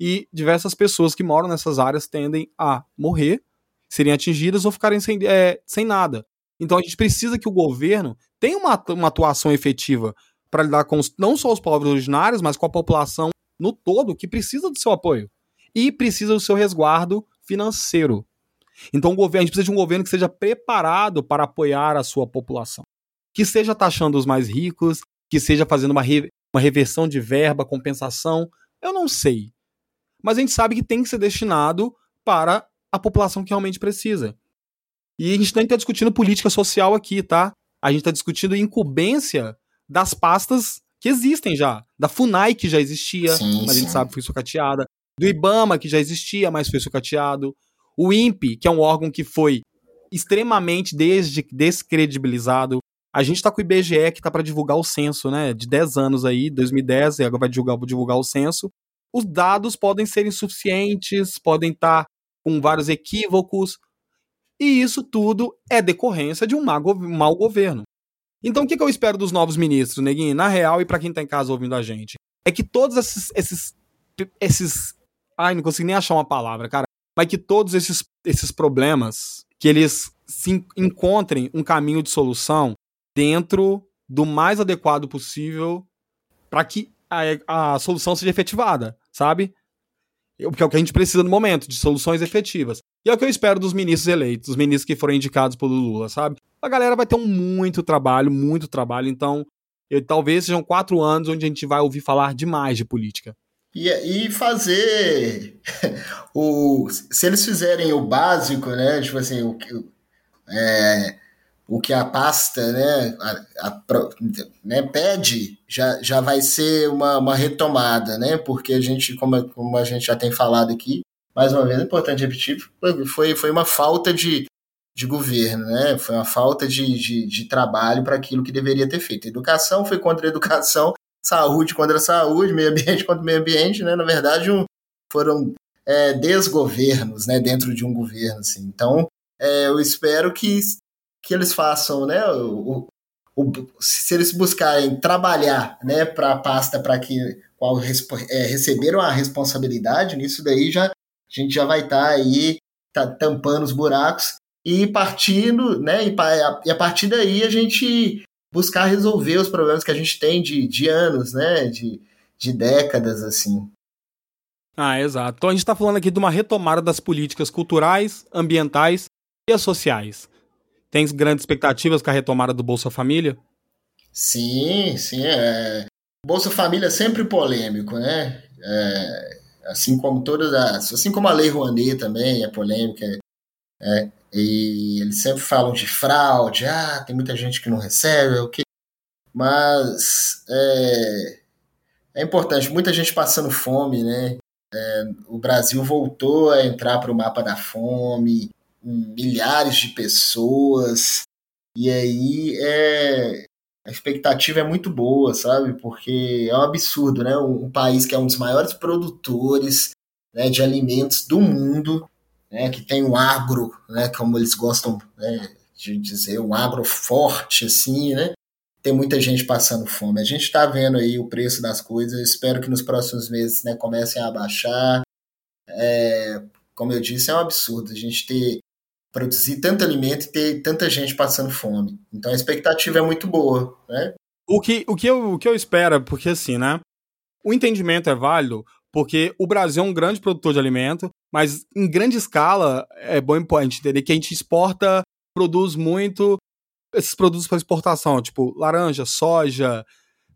E diversas pessoas que moram nessas áreas tendem a morrer, serem atingidas ou ficarem sem, é, sem nada. Então a gente precisa que o governo tenha uma, uma atuação efetiva para lidar com os, não só os povos originários, mas com a população no todo que precisa do seu apoio e precisa do seu resguardo financeiro. Então o governo, a gente precisa de um governo que seja preparado para apoiar a sua população, que seja taxando os mais ricos, que seja fazendo uma, uma reversão de verba, compensação, eu não sei. Mas a gente sabe que tem que ser destinado para a população que realmente precisa. E a gente não está discutindo política social aqui, tá? A gente está discutindo incumbência das pastas que existem já. Da FUNAI, que já existia, sim, mas a gente sabe que foi sucateada. Do IBAMA, que já existia, mas foi sucateado. O INPE, que é um órgão que foi extremamente descredibilizado. A gente está com o IBGE que está para divulgar o censo, né? De 10 anos aí, 2010, e agora vai divulgar, divulgar o censo. Os dados podem ser insuficientes, podem estar tá com vários equívocos, e isso tudo é decorrência de um mau governo. Então, o que, que eu espero dos novos ministros, Neguinho? Na real, e para quem tá em casa ouvindo a gente, é que todos esses, esses, esses. Ai, não consigo nem achar uma palavra, cara. Mas que todos esses, esses problemas, que eles se encontrem um caminho de solução dentro do mais adequado possível para que a, a solução seja efetivada, sabe? Porque é o que a gente precisa no momento, de soluções efetivas. E é o que eu espero dos ministros eleitos, dos ministros que foram indicados pelo Lula, sabe? A galera vai ter um muito trabalho, muito trabalho, então eu, talvez sejam quatro anos onde a gente vai ouvir falar demais de política. E, e fazer o. Se eles fizerem o básico, né? Tipo assim, o, é, o que a pasta né, a, a, né, pede já, já vai ser uma, uma retomada, né? Porque a gente, como, como a gente já tem falado aqui, mais uma vez é importante repetir, foi, foi uma falta de, de governo, né? Foi uma falta de, de, de trabalho para aquilo que deveria ter feito. Educação foi contra a educação, saúde contra a saúde, meio ambiente contra meio ambiente, né? Na verdade, um, foram é, desgovernos, né? Dentro de um governo, assim. Então, é, eu espero que que eles façam, né? O, o, se eles buscarem trabalhar, né, para a pasta para que qual é, receberam a responsabilidade nisso daí já a gente já vai estar tá aí tá, tampando os buracos e partindo, né? E, e a partir daí a gente buscar resolver os problemas que a gente tem de, de anos, né? De, de décadas, assim. Ah, exato. Então a gente está falando aqui de uma retomada das políticas culturais, ambientais e sociais. Tem grandes expectativas com a retomada do Bolsa Família? Sim, sim. É... Bolsa Família é sempre polêmico, né? É... Assim como todas as. Assim como a Lei Rouanet também é polêmica. É... E eles sempre falam de fraude, ah, tem muita gente que não recebe, o que. Mas é, é importante, muita gente passando fome, né? É, o Brasil voltou a entrar para o mapa da fome, milhares de pessoas, e aí é, a expectativa é muito boa, sabe? Porque é um absurdo, né? Um, um país que é um dos maiores produtores né, de alimentos do mundo, né, que tem um agro, né, como eles gostam né, de dizer, um agro forte, assim, né? Tem muita gente passando fome. A gente está vendo aí o preço das coisas. Espero que nos próximos meses né, comecem a baixar. É, como eu disse, é um absurdo a gente ter produzir tanto alimento e ter tanta gente passando fome. Então a expectativa é muito boa, né? O que, o que, eu, o que eu espero, porque assim, né? O entendimento é válido porque o Brasil é um grande produtor de alimento, mas em grande escala é bom a gente entender que a gente exporta, produz muito esses produtos para exportação, tipo laranja, soja,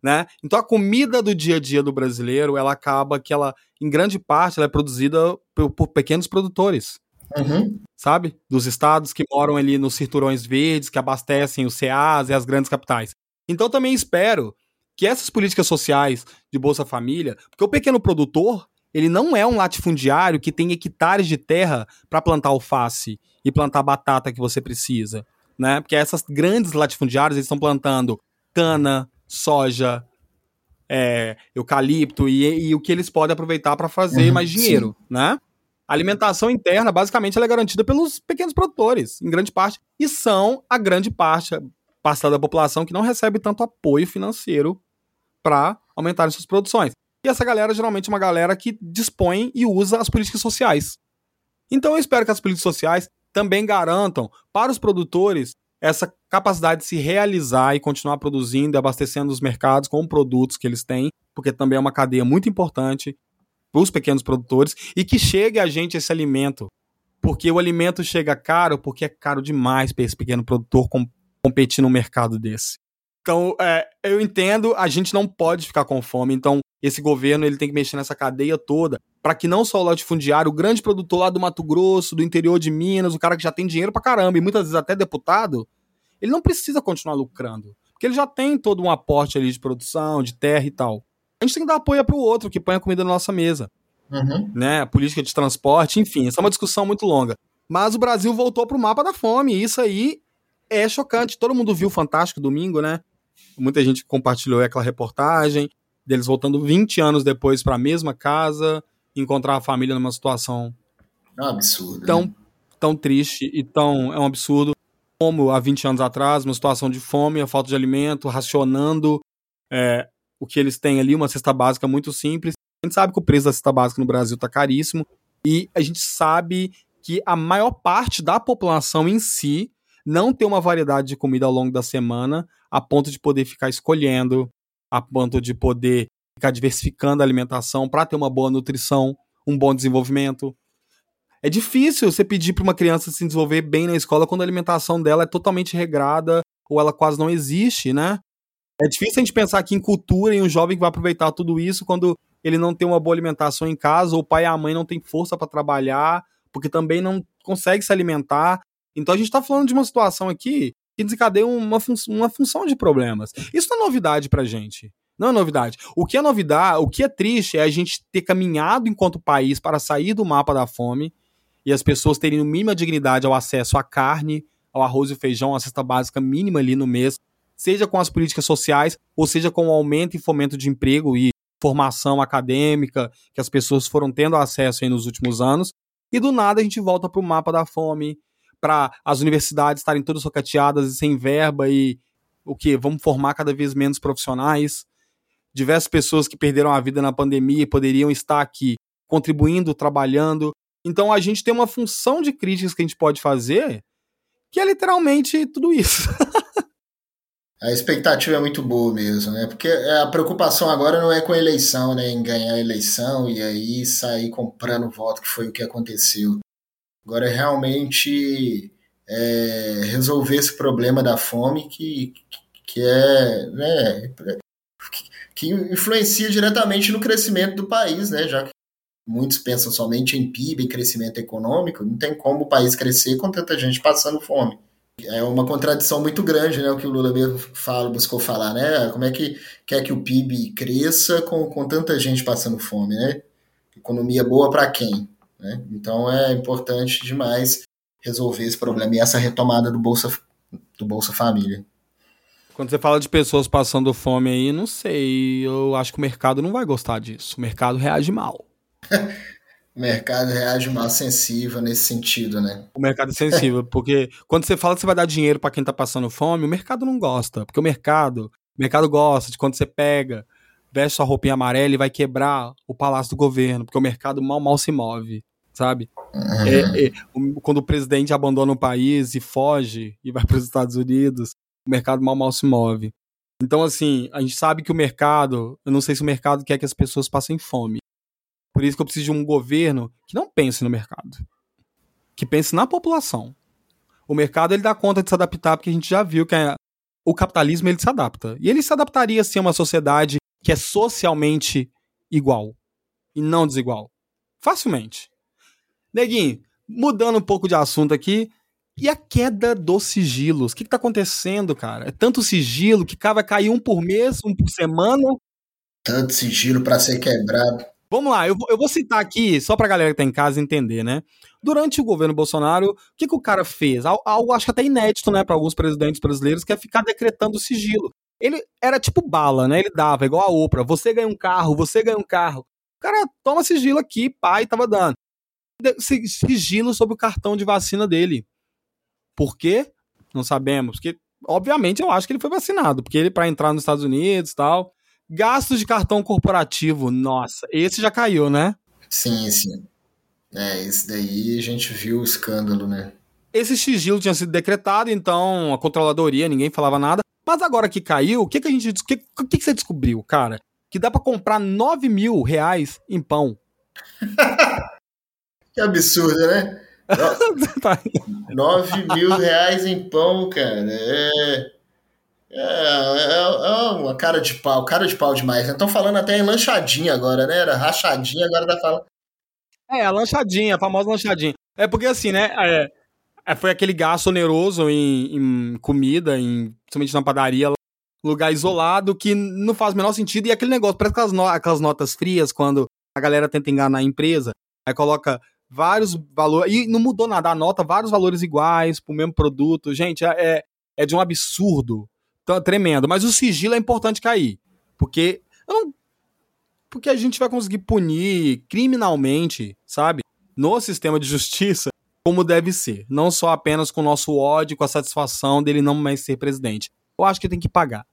né? Então a comida do dia a dia do brasileiro, ela acaba que ela, em grande parte, ela é produzida por, por pequenos produtores. Uhum. Sabe? Dos estados que moram ali nos cinturões verdes, que abastecem os CAs e as grandes capitais. Então também espero que essas políticas sociais de Bolsa Família, porque o pequeno produtor, ele não é um latifundiário que tem hectares de terra para plantar alface e plantar batata que você precisa, né? Porque essas grandes latifundiários, eles estão plantando cana, soja, é, eucalipto e, e, o que eles podem aproveitar para fazer uhum, mais dinheiro, sim. né? A alimentação interna, basicamente, ela é garantida pelos pequenos produtores, em grande parte, e são a grande parte, parcela da população que não recebe tanto apoio financeiro para aumentar suas produções. E essa galera geralmente é uma galera que dispõe e usa as políticas sociais. Então eu espero que as políticas sociais também garantam para os produtores essa capacidade de se realizar e continuar produzindo e abastecendo os mercados com produtos que eles têm, porque também é uma cadeia muito importante para os pequenos produtores e que chegue a gente esse alimento. Porque o alimento chega caro porque é caro demais para esse pequeno produtor com, competir num mercado desse. Então, é, eu entendo, a gente não pode ficar com fome, então esse governo ele tem que mexer nessa cadeia toda para que não só o latifundiário, o grande produtor lá do Mato Grosso, do interior de Minas, o cara que já tem dinheiro para caramba e muitas vezes até deputado, ele não precisa continuar lucrando, porque ele já tem todo um aporte ali de produção, de terra e tal a gente tem que dar apoio para o outro que põe a comida na nossa mesa. Uhum. Né? Política de transporte, enfim, essa é uma discussão muito longa. Mas o Brasil voltou para o mapa da fome, e isso aí é chocante. Todo mundo viu o Fantástico domingo, né? Muita gente compartilhou aquela reportagem deles voltando 20 anos depois para a mesma casa, encontrar a família numa situação é um absurdo, tão, né? tão triste e tão é um absurdo como há 20 anos atrás, uma situação de fome, a falta de alimento, racionando é, o que eles têm ali, uma cesta básica muito simples. A gente sabe que o preço da cesta básica no Brasil está caríssimo e a gente sabe que a maior parte da população em si não tem uma variedade de comida ao longo da semana a ponto de poder ficar escolhendo, a ponto de poder ficar diversificando a alimentação para ter uma boa nutrição, um bom desenvolvimento. É difícil você pedir para uma criança se desenvolver bem na escola quando a alimentação dela é totalmente regrada ou ela quase não existe, né? É difícil a gente pensar aqui em cultura em um jovem que vai aproveitar tudo isso quando ele não tem uma boa alimentação em casa, ou o pai e a mãe não tem força para trabalhar, porque também não consegue se alimentar. Então a gente está falando de uma situação aqui que desencadeia uma, fun uma função de problemas. Isso não é novidade pra gente. Não é novidade. O que é novidade, o que é triste é a gente ter caminhado enquanto país para sair do mapa da fome e as pessoas terem mínima dignidade ao acesso à carne, ao arroz e feijão, a cesta básica mínima ali no mês, seja com as políticas sociais, ou seja com o aumento e fomento de emprego e formação acadêmica que as pessoas foram tendo acesso nos últimos anos. E do nada a gente volta para o mapa da fome, para as universidades estarem todas socateadas e sem verba e o que? Vamos formar cada vez menos profissionais. Diversas pessoas que perderam a vida na pandemia poderiam estar aqui contribuindo, trabalhando Então a gente tem uma função de críticas que a gente pode fazer que é literalmente tudo isso. a expectativa é muito boa mesmo, né? Porque a preocupação agora não é com a eleição, né? Em ganhar a eleição e aí sair comprando voto, que foi o que aconteceu. Agora é realmente é, resolver esse problema da fome que, que é né, que influencia diretamente no crescimento do país, né? Já que muitos pensam somente em PIB, em crescimento econômico, não tem como o país crescer com tanta gente passando fome. É uma contradição muito grande, né? O que o Lula mesmo fala, buscou falar, né? Como é que quer que o PIB cresça com, com tanta gente passando fome, né? Economia boa para quem? Né? Então é importante demais resolver esse problema e essa retomada do Bolsa, do Bolsa Família. Quando você fala de pessoas passando fome aí, não sei, eu acho que o mercado não vai gostar disso. O mercado reage mal. o mercado reage mal sensível nesse sentido, né? O mercado é sensível, porque quando você fala que você vai dar dinheiro para quem tá passando fome, o mercado não gosta, porque o mercado, o mercado gosta de quando você pega, veste sua roupinha amarela e vai quebrar o palácio do governo, porque o mercado mal mal se move, sabe? Uhum. É, é, quando o presidente abandona o país e foge e vai para os Estados Unidos, o mercado mal mal se move. Então, assim, a gente sabe que o mercado, eu não sei se o mercado quer que as pessoas passem fome. Por isso que eu preciso de um governo que não pense no mercado, que pense na população. O mercado ele dá conta de se adaptar, porque a gente já viu que a, o capitalismo ele se adapta. E ele se adaptaria sim a uma sociedade que é socialmente igual e não desigual. Facilmente. Neguinho, mudando um pouco de assunto aqui, e a queda dos sigilos? O que, que tá acontecendo, cara? É tanto sigilo que vai cair um por mês, um por semana. Tanto sigilo para ser quebrado. Vamos lá, eu, eu, vou citar aqui, só pra galera que tá em casa entender, né? Durante o governo Bolsonaro, o que, que o cara fez? Algo, algo acho que até inédito, né, para alguns presidentes brasileiros, que é ficar decretando sigilo. Ele era tipo bala, né? Ele dava, igual a Oprah. Você ganha um carro, você ganha um carro. O cara toma sigilo aqui, pai, tava dando. Sigilo sobre o cartão de vacina dele. Por quê? Não sabemos. Porque, obviamente, eu acho que ele foi vacinado, porque ele, para entrar nos Estados Unidos e tal. Gastos de cartão corporativo, nossa, esse já caiu, né? Sim, sim. É, esse daí a gente viu o escândalo, né? Esse sigilo tinha sido decretado, então a controladoria, ninguém falava nada. Mas agora que caiu, o que, que a gente. O que, que, que você descobriu, cara? Que dá para comprar 9 mil reais em pão. que absurdo, né? 9 mil reais em pão, cara. É, é, é, é, uma cara de pau, cara de pau demais. Estão falando até em lanchadinha agora, né? Era rachadinha, agora tá falando. É, a lanchadinha, a famosa lanchadinha. É porque assim, né? É, é, foi aquele gasto oneroso em, em comida, em, principalmente na padaria, lugar isolado, que não faz o menor sentido. E aquele negócio, parece aquelas, no, aquelas notas frias quando a galera tenta enganar a empresa. Aí coloca vários valores. E não mudou nada, anota vários valores iguais pro mesmo produto. Gente, é, é, é de um absurdo tremendo. Mas o sigilo é importante cair. Porque. Não, porque a gente vai conseguir punir criminalmente, sabe? No sistema de justiça, como deve ser. Não só apenas com o nosso ódio, com a satisfação dele não mais ser presidente. Eu acho que tem que pagar.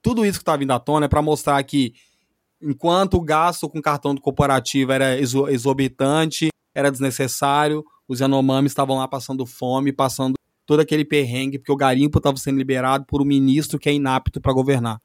Tudo isso que tá vindo à tona é para mostrar que enquanto o gasto com cartão do corporativo era exorbitante, era desnecessário, os Yanomami estavam lá passando fome, passando todo aquele perrengue, porque o garimpo estava sendo liberado por um ministro que é inapto para governar.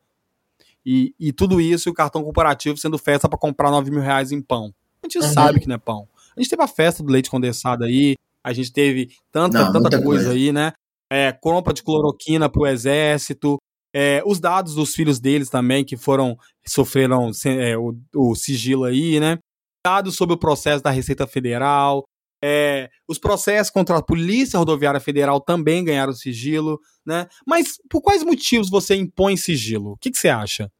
E, e, tudo isso, e o cartão corporativo sendo festa para comprar 9 mil reais em pão. A gente uhum. sabe que não é pão. A gente teve a festa do leite condensado aí, a gente teve tanta, não, tanta coisa, coisa, aí, né? É, compra de cloroquina pro exército, é, os dados dos filhos deles também, que foram, sofreram é, o, o sigilo aí, né? Dados sobre o processo da Receita Federal. É, os processos contra a Polícia Rodoviária Federal também ganharam sigilo, né? Mas por quais motivos você impõe sigilo? O que, que você acha?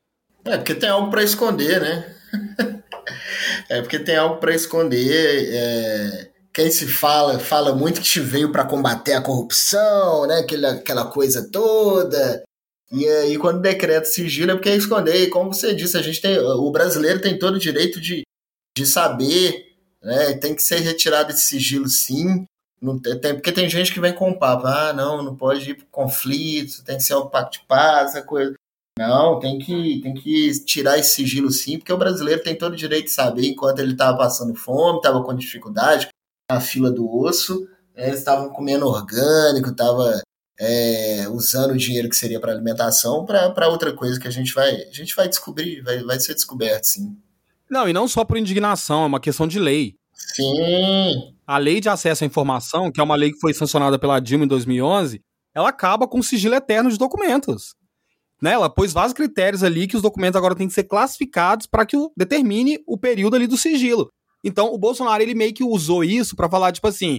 É porque tem algo para esconder, né? é porque tem algo para esconder. É... Quem se fala, fala muito que veio para combater a corrupção, né? Aquela, aquela coisa toda. E aí, quando decreta sigilo, é porque é esconder. E como você disse, a gente tem. O brasileiro tem todo o direito de, de saber, né? Tem que ser retirado esse sigilo, sim. Não tem, porque tem gente que vem com o papo, ah, não, não pode ir para conflito, tem que ser o pacto de paz, essa coisa. Não, tem que, tem que tirar esse sigilo sim, porque o brasileiro tem todo o direito de saber enquanto ele estava passando fome, estava com dificuldade, na fila do osso, né, eles estavam comendo orgânico, estavam é, usando o dinheiro que seria para alimentação para outra coisa que a gente vai a gente vai descobrir, vai, vai ser descoberto, sim. Não, e não só por indignação, é uma questão de lei. Sim. A lei de acesso à informação, que é uma lei que foi sancionada pela Dilma em 2011, ela acaba com o sigilo eterno de documentos. Né? Ela pôs vários critérios ali que os documentos agora têm que ser classificados para que o, determine o período ali do sigilo. Então, o Bolsonaro, ele meio que usou isso para falar, tipo assim,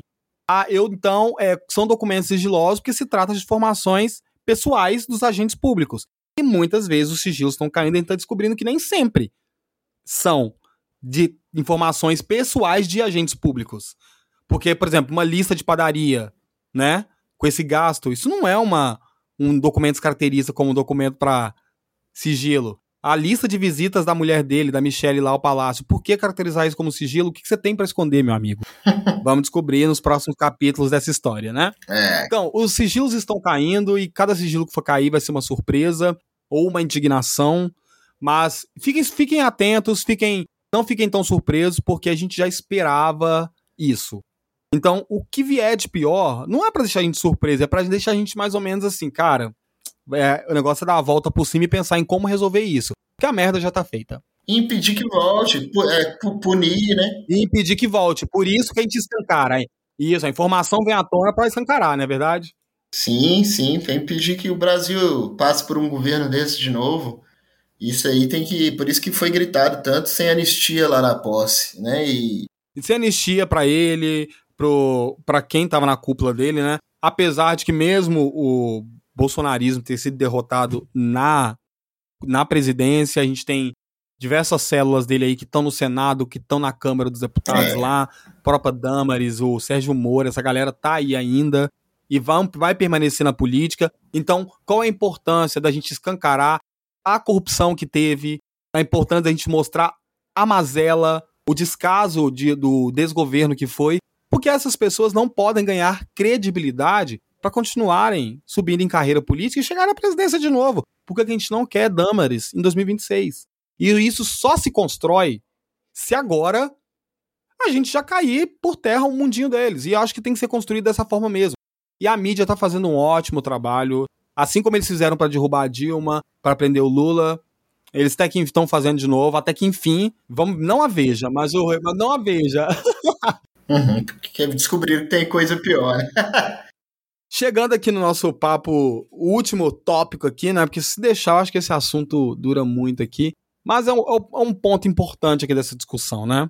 ah, eu então, é, são documentos sigilosos porque se trata de informações pessoais dos agentes públicos. E muitas vezes os sigilos estão caindo e a gente está descobrindo que nem sempre são de informações pessoais de agentes públicos. Porque, por exemplo, uma lista de padaria, né, com esse gasto, isso não é uma um documento que caracteriza como um documento para sigilo. A lista de visitas da mulher dele, da Michelle lá ao palácio, por que caracterizar isso como sigilo? O que, você tem para esconder, meu amigo? Vamos descobrir nos próximos capítulos dessa história, né? É. Então, os sigilos estão caindo e cada sigilo que for cair vai ser uma surpresa ou uma indignação. Mas fiquem, fiquem atentos, fiquem, não fiquem tão surpresos, porque a gente já esperava isso. Então, o que vier de pior, não é para deixar a gente surpresa, é para deixar a gente mais ou menos assim, cara, é, o negócio é dar a volta por cima e pensar em como resolver isso. Porque a merda já tá feita. Impedir que volte, é, punir, né? Impedir que volte. Por isso que a gente escancara. Isso, a informação vem à tona para escancarar, não é verdade? Sim, sim, para impedir que o Brasil passe por um governo desse de novo. Isso aí tem que. Por isso que foi gritado tanto sem anistia lá na posse, né? E. e sem anistia para ele, para quem estava na cúpula dele, né? Apesar de que mesmo o bolsonarismo ter sido derrotado na, na presidência. A gente tem diversas células dele aí que estão no Senado, que estão na Câmara dos Deputados é. lá, a própria Damares, o Sérgio Moro, essa galera tá aí ainda e vai, vai permanecer na política. Então, qual é a importância da gente escancarar a corrupção que teve, a importância da gente mostrar a mazela, o descaso de, do desgoverno que foi, porque essas pessoas não podem ganhar credibilidade para continuarem subindo em carreira política e chegar à presidência de novo. Porque a gente não quer Damares em 2026. E isso só se constrói se agora a gente já cair por terra o mundinho deles. E acho que tem que ser construído dessa forma mesmo. E a mídia tá fazendo um ótimo trabalho. Assim como eles fizeram para derrubar a Dilma, para prender o Lula, eles até que estão fazendo de novo, até que enfim, vamos, não a veja, mas o não a veja. Uhum, porque descobriram que tem coisa pior. Chegando aqui no nosso papo, o último tópico aqui, né? Porque se deixar, eu acho que esse assunto dura muito aqui. Mas é um, é um ponto importante aqui dessa discussão, né?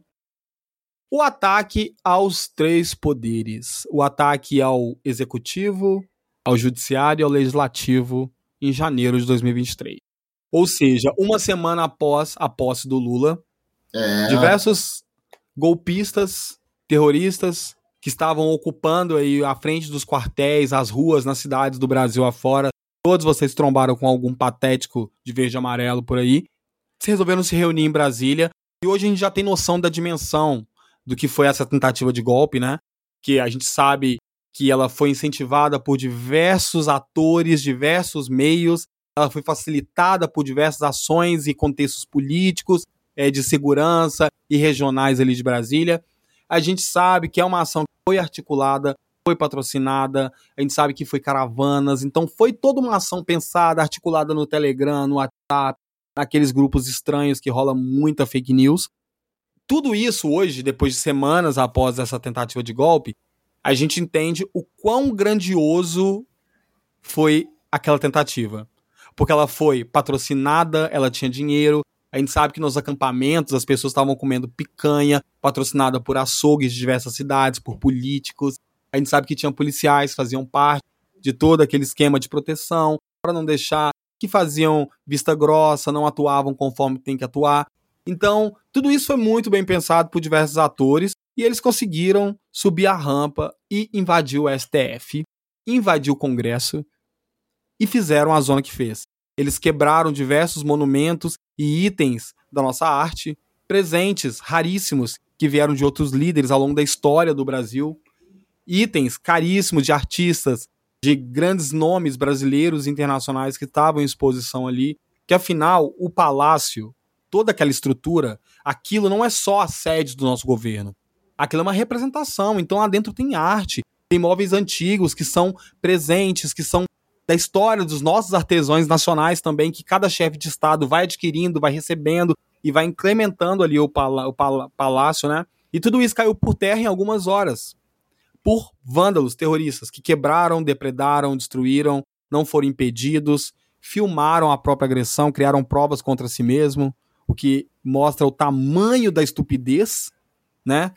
O ataque aos três poderes. O ataque ao executivo, ao judiciário e ao legislativo em janeiro de 2023. Ou seja, uma semana após a posse do Lula, é. diversos golpistas, terroristas, que estavam ocupando aí a frente dos quartéis, as ruas nas cidades do Brasil afora. Todos vocês trombaram com algum patético de verde e amarelo por aí. Se resolveram se reunir em Brasília. E hoje a gente já tem noção da dimensão do que foi essa tentativa de golpe, né? Que a gente sabe que ela foi incentivada por diversos atores, diversos meios, ela foi facilitada por diversas ações e contextos políticos, é, de segurança e regionais ali de Brasília. A gente sabe que é uma ação foi articulada, foi patrocinada, a gente sabe que foi caravanas, então foi toda uma ação pensada, articulada no Telegram, no WhatsApp, naqueles grupos estranhos que rola muita fake news. Tudo isso hoje, depois de semanas após essa tentativa de golpe, a gente entende o quão grandioso foi aquela tentativa. Porque ela foi patrocinada, ela tinha dinheiro, a gente sabe que nos acampamentos as pessoas estavam comendo picanha, patrocinada por açougues de diversas cidades, por políticos. A gente sabe que tinham policiais faziam parte de todo aquele esquema de proteção, para não deixar que faziam vista grossa, não atuavam conforme tem que atuar. Então, tudo isso foi muito bem pensado por diversos atores e eles conseguiram subir a rampa e invadir o STF, invadir o Congresso e fizeram a zona que fez. Eles quebraram diversos monumentos e itens da nossa arte, presentes raríssimos que vieram de outros líderes ao longo da história do Brasil, itens caríssimos de artistas, de grandes nomes brasileiros e internacionais que estavam em exposição ali, que afinal o palácio, toda aquela estrutura, aquilo não é só a sede do nosso governo. Aquilo é uma representação. Então lá dentro tem arte, tem móveis antigos que são presentes, que são da história dos nossos artesãos nacionais também, que cada chefe de estado vai adquirindo, vai recebendo e vai incrementando ali o, pala o pala palácio, né? E tudo isso caiu por terra em algumas horas. Por vândalos, terroristas, que quebraram, depredaram, destruíram, não foram impedidos, filmaram a própria agressão, criaram provas contra si mesmo, o que mostra o tamanho da estupidez, né?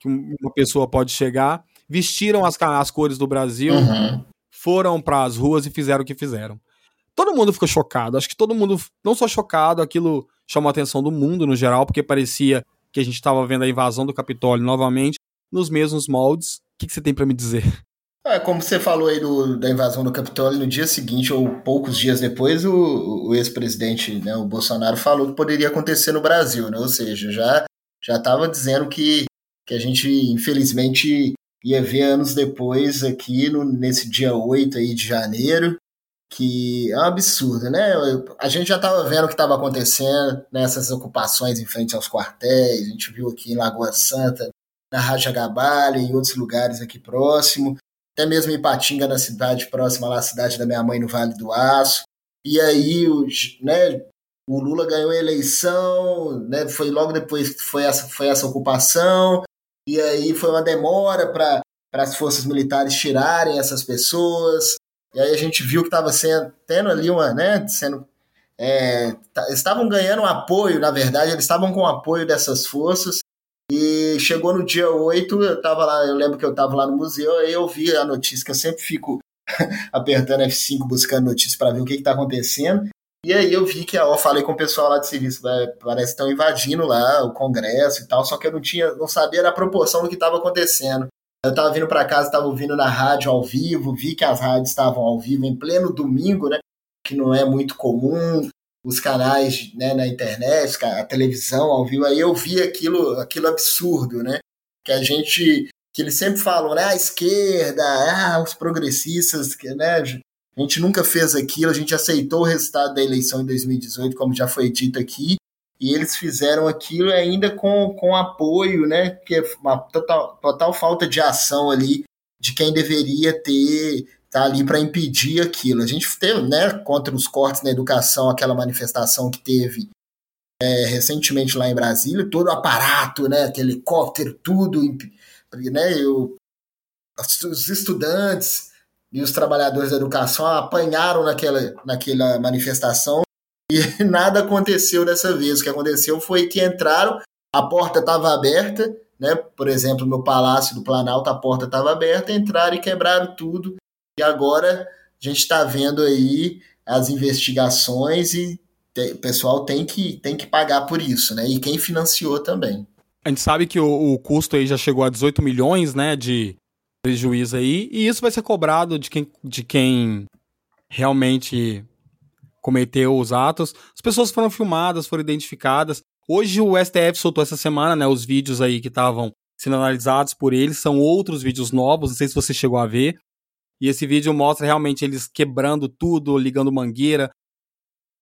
Que uma pessoa pode chegar. Vestiram as, as cores do Brasil, uhum foram para as ruas e fizeram o que fizeram. Todo mundo ficou chocado. Acho que todo mundo, não só chocado, aquilo chamou a atenção do mundo no geral, porque parecia que a gente estava vendo a invasão do Capitólio novamente, nos mesmos moldes. O que, que você tem para me dizer? É, como você falou aí do, da invasão do Capitólio, no dia seguinte ou poucos dias depois, o, o ex-presidente, né, o Bolsonaro, falou que poderia acontecer no Brasil, né? Ou seja, já já estava dizendo que, que a gente, infelizmente, ia ver anos depois aqui no, nesse dia 8 aí de janeiro, que é um absurdo, né? A gente já estava vendo o que estava acontecendo nessas ocupações em frente aos quartéis, a gente viu aqui em Lagoa Santa, na Raja Gabalha, em outros lugares aqui próximo, até mesmo em Patinga, na cidade próxima lá, a cidade da minha mãe, no Vale do Aço. E aí, né, o Lula ganhou a eleição, né, foi logo depois que foi essa, foi essa ocupação, e aí foi uma demora para as forças militares tirarem essas pessoas. E aí a gente viu que estava tendo ali uma, né, sendo é, estavam ganhando apoio, na verdade, eles estavam com apoio dessas forças. E chegou no dia 8, eu tava lá, eu lembro que eu estava lá no museu, aí eu vi a notícia, que eu sempre fico apertando F5 buscando notícias para ver o que está acontecendo. E aí eu vi que, ó, falei com o pessoal lá de serviço, parece que estão invadindo lá o Congresso e tal, só que eu não tinha, não sabia a proporção do que estava acontecendo. Eu estava vindo para casa, estava ouvindo na rádio ao vivo, vi que as rádios estavam ao vivo em pleno domingo, né? Que não é muito comum, os canais né, na internet, a televisão ao vivo, aí eu vi aquilo, aquilo absurdo, né? Que a gente, que eles sempre falam, né? A esquerda, ah, os progressistas, né? A gente nunca fez aquilo, a gente aceitou o resultado da eleição em 2018, como já foi dito aqui, e eles fizeram aquilo ainda com, com apoio, né? Que é uma total, total falta de ação ali de quem deveria ter tá ali para impedir aquilo. A gente teve, né, contra os cortes na educação, aquela manifestação que teve é, recentemente lá em Brasília, todo o aparato, né, aquele helicóptero, tudo, né, eu, os estudantes e os trabalhadores da educação apanharam naquela, naquela manifestação e nada aconteceu dessa vez. O que aconteceu foi que entraram, a porta estava aberta, né? Por exemplo, no Palácio do Planalto, a porta estava aberta, entraram e quebraram tudo. E agora a gente está vendo aí as investigações e o pessoal tem que, tem que pagar por isso, né? E quem financiou também. A gente sabe que o, o custo aí já chegou a 18 milhões, né, de, prejuízo aí, e isso vai ser cobrado de quem, de quem realmente cometeu os atos. As pessoas foram filmadas, foram identificadas. Hoje o STF soltou essa semana, né, os vídeos aí que estavam sendo analisados por eles, são outros vídeos novos, não sei se você chegou a ver. E esse vídeo mostra realmente eles quebrando tudo, ligando mangueira.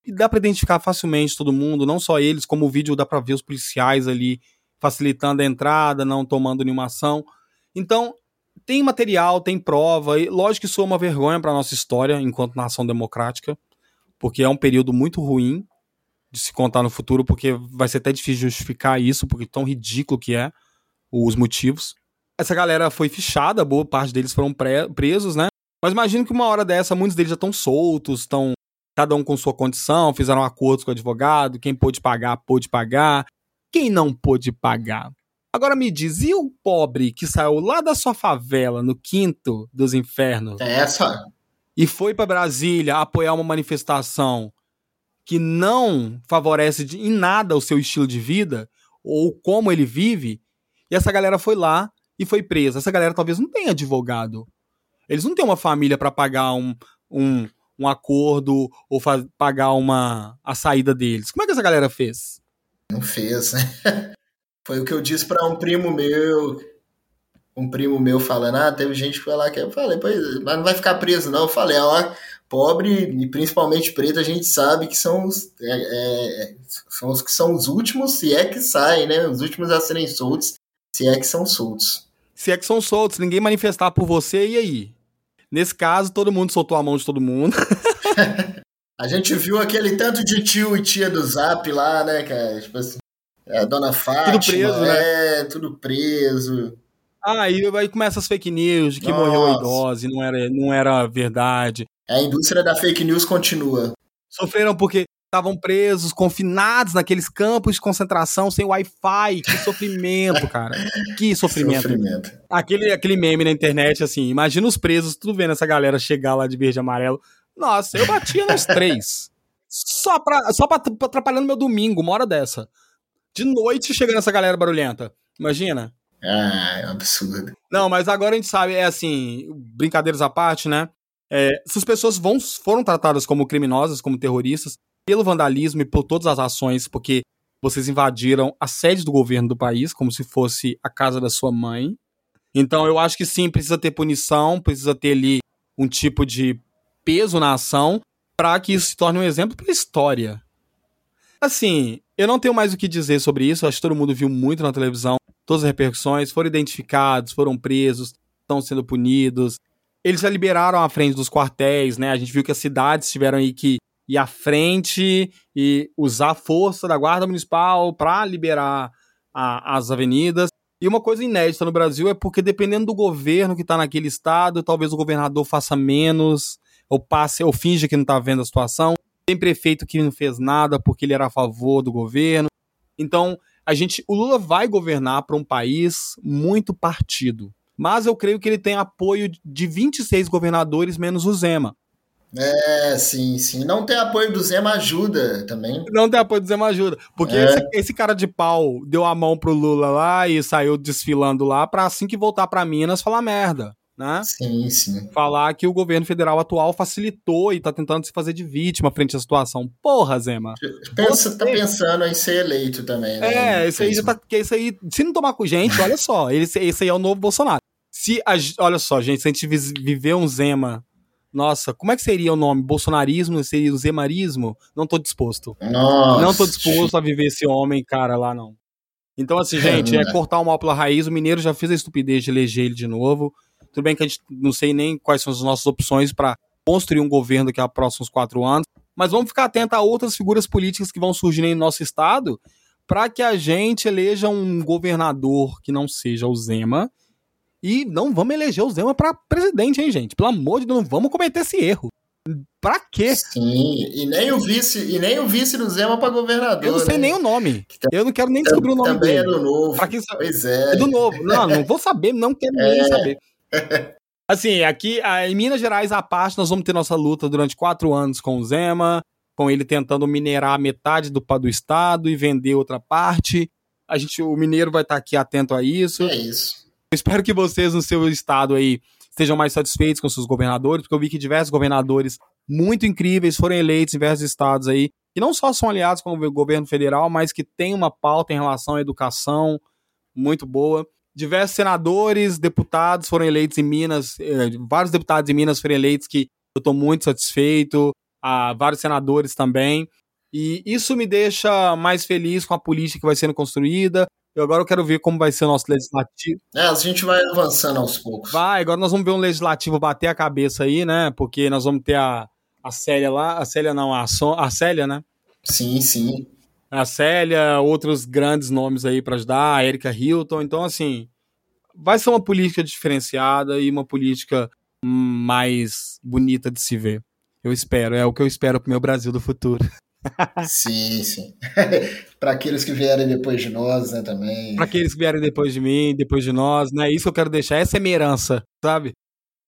E dá para identificar facilmente todo mundo, não só eles, como o vídeo dá para ver os policiais ali facilitando a entrada, não tomando nenhuma ação. Então, tem material, tem prova, e lógico que isso é uma vergonha para nossa história enquanto nação democrática, porque é um período muito ruim de se contar no futuro, porque vai ser até difícil justificar isso, porque tão ridículo que é os motivos. Essa galera foi fichada, boa parte deles foram presos, né? Mas imagino que uma hora dessa, muitos deles já estão soltos, estão cada um com sua condição, fizeram acordos com o advogado, quem pôde pagar, pôde pagar. Quem não pôde pagar, Agora me diz, e o pobre que saiu lá da sua favela, no quinto dos infernos? É essa. E foi para Brasília apoiar uma manifestação que não favorece de, em nada o seu estilo de vida ou como ele vive, e essa galera foi lá e foi presa. Essa galera talvez não tenha advogado. Eles não têm uma família para pagar um, um, um acordo ou pagar uma a saída deles. Como é que essa galera fez? Não fez, né? Foi o que eu disse para um primo meu, um primo meu falando, ah, teve gente que foi lá que eu falei, pois, mas não vai ficar preso não. Eu falei, ó, pobre e principalmente preto, a gente sabe que são os, é, é, são os que são os últimos, se é que saem, né? Os últimos a serem soltos, Se é que são soltos. Se é que são soltos, ninguém manifestar por você, e aí? Nesse caso, todo mundo soltou a mão de todo mundo. a gente viu aquele tanto de tio e tia do Zap lá, né, cara? Tipo assim, a dona Fátima, tudo preso, né? é, tudo preso. Aí, aí começa as fake news de que Nossa. morreu a idosa e não era, não era verdade. A indústria da fake news continua. Sofreram porque estavam presos, confinados naqueles campos de concentração sem Wi-Fi. Que sofrimento, cara. Que sofrimento. sofrimento. Aquele, aquele meme na internet, assim, imagina os presos, tudo vendo essa galera chegar lá de verde e amarelo. Nossa, eu batia nos três. Só pra, só pra, pra atrapalhando meu domingo, uma hora dessa. De noite chegando essa galera barulhenta. Imagina. Ah, é um absurdo. Não, mas agora a gente sabe, é assim, brincadeiras à parte, né? É, essas pessoas vão, foram tratadas como criminosas, como terroristas, pelo vandalismo e por todas as ações, porque vocês invadiram a sede do governo do país, como se fosse a casa da sua mãe. Então eu acho que sim, precisa ter punição, precisa ter ali um tipo de peso na ação para que isso se torne um exemplo para a história. Assim, eu não tenho mais o que dizer sobre isso, acho que todo mundo viu muito na televisão todas as repercussões, foram identificados, foram presos, estão sendo punidos. Eles já liberaram a frente dos quartéis, né? A gente viu que as cidades tiveram aí que ir à frente e usar a força da Guarda Municipal para liberar a, as avenidas. E uma coisa inédita no Brasil é porque, dependendo do governo que está naquele estado, talvez o governador faça menos, ou passe, ou finja que não está vendo a situação. Tem prefeito que não fez nada porque ele era a favor do governo. Então, a gente, o Lula vai governar para um país muito partido. Mas eu creio que ele tem apoio de 26 governadores menos o Zema. É, sim, sim. Não ter apoio do Zema ajuda também. Não ter apoio do Zema ajuda. Porque é. esse, esse, cara de pau deu a mão pro Lula lá e saiu desfilando lá pra assim que voltar pra Minas falar merda né? Sim, sim. Falar que o governo federal atual facilitou e tá tentando se fazer de vítima frente à situação. Porra, Zema. Pensa, você... Tá pensando em ser eleito também, né? É, esse aí tá. Esse aí, se não tomar com gente, olha só, esse, esse aí é o novo Bolsonaro. Se a, olha só, gente, se a gente viver um Zema. Nossa, como é que seria o nome? Bolsonarismo? Seria o zemarismo? Não tô disposto. Nossa. Não tô disposto a viver esse homem, cara, lá não. Então, assim, gente, é, é cortar o mal pela raiz. O Mineiro já fez a estupidez de eleger ele de novo. Tudo bem que a gente não sei nem quais são as nossas opções para construir um governo daqui a próximos quatro anos, mas vamos ficar atento a outras figuras políticas que vão surgir em nosso estado para que a gente eleja um governador que não seja o Zema. E não vamos eleger o Zema para presidente, hein, gente? Pelo amor de Deus, não vamos cometer esse erro. Pra quê? Sim, e nem o vice, e nem o vice do Zema para governador. Eu não sei né? nem o nome. Eu não quero nem descobrir o nome também dele. Também é do novo. Pra quem sabe... Pois é. É do novo. Não, não vou saber, não quero é. nem saber. Assim, aqui em Minas Gerais, a parte, nós vamos ter nossa luta durante quatro anos com o Zema, com ele tentando minerar metade do, do estado e vender outra parte. A gente, o mineiro vai estar aqui atento a isso. É isso. Eu espero que vocês no seu estado aí estejam mais satisfeitos com seus governadores, porque eu vi que diversos governadores muito incríveis foram eleitos em diversos estados aí, que não só são aliados com o governo federal, mas que tem uma pauta em relação à educação muito boa diversos senadores, deputados foram eleitos em Minas, eh, vários deputados em Minas foram eleitos que eu estou muito satisfeito, ah, vários senadores também. E isso me deixa mais feliz com a política que vai sendo construída. Eu agora eu quero ver como vai ser o nosso legislativo. É, a gente vai avançando aos poucos. Vai, agora nós vamos ver um legislativo bater a cabeça aí, né? Porque nós vamos ter a, a Célia lá, a Célia não, a, so, a Célia, né? Sim, sim a Célia, outros grandes nomes aí para ajudar, a Erika Hilton. Então, assim, vai ser uma política diferenciada e uma política mais bonita de se ver. Eu espero, é o que eu espero pro meu Brasil do futuro. sim, sim. para aqueles que vierem depois de nós, né, também. Para aqueles que vierem depois de mim, depois de nós, né? Isso que eu quero deixar, essa é minha herança, sabe?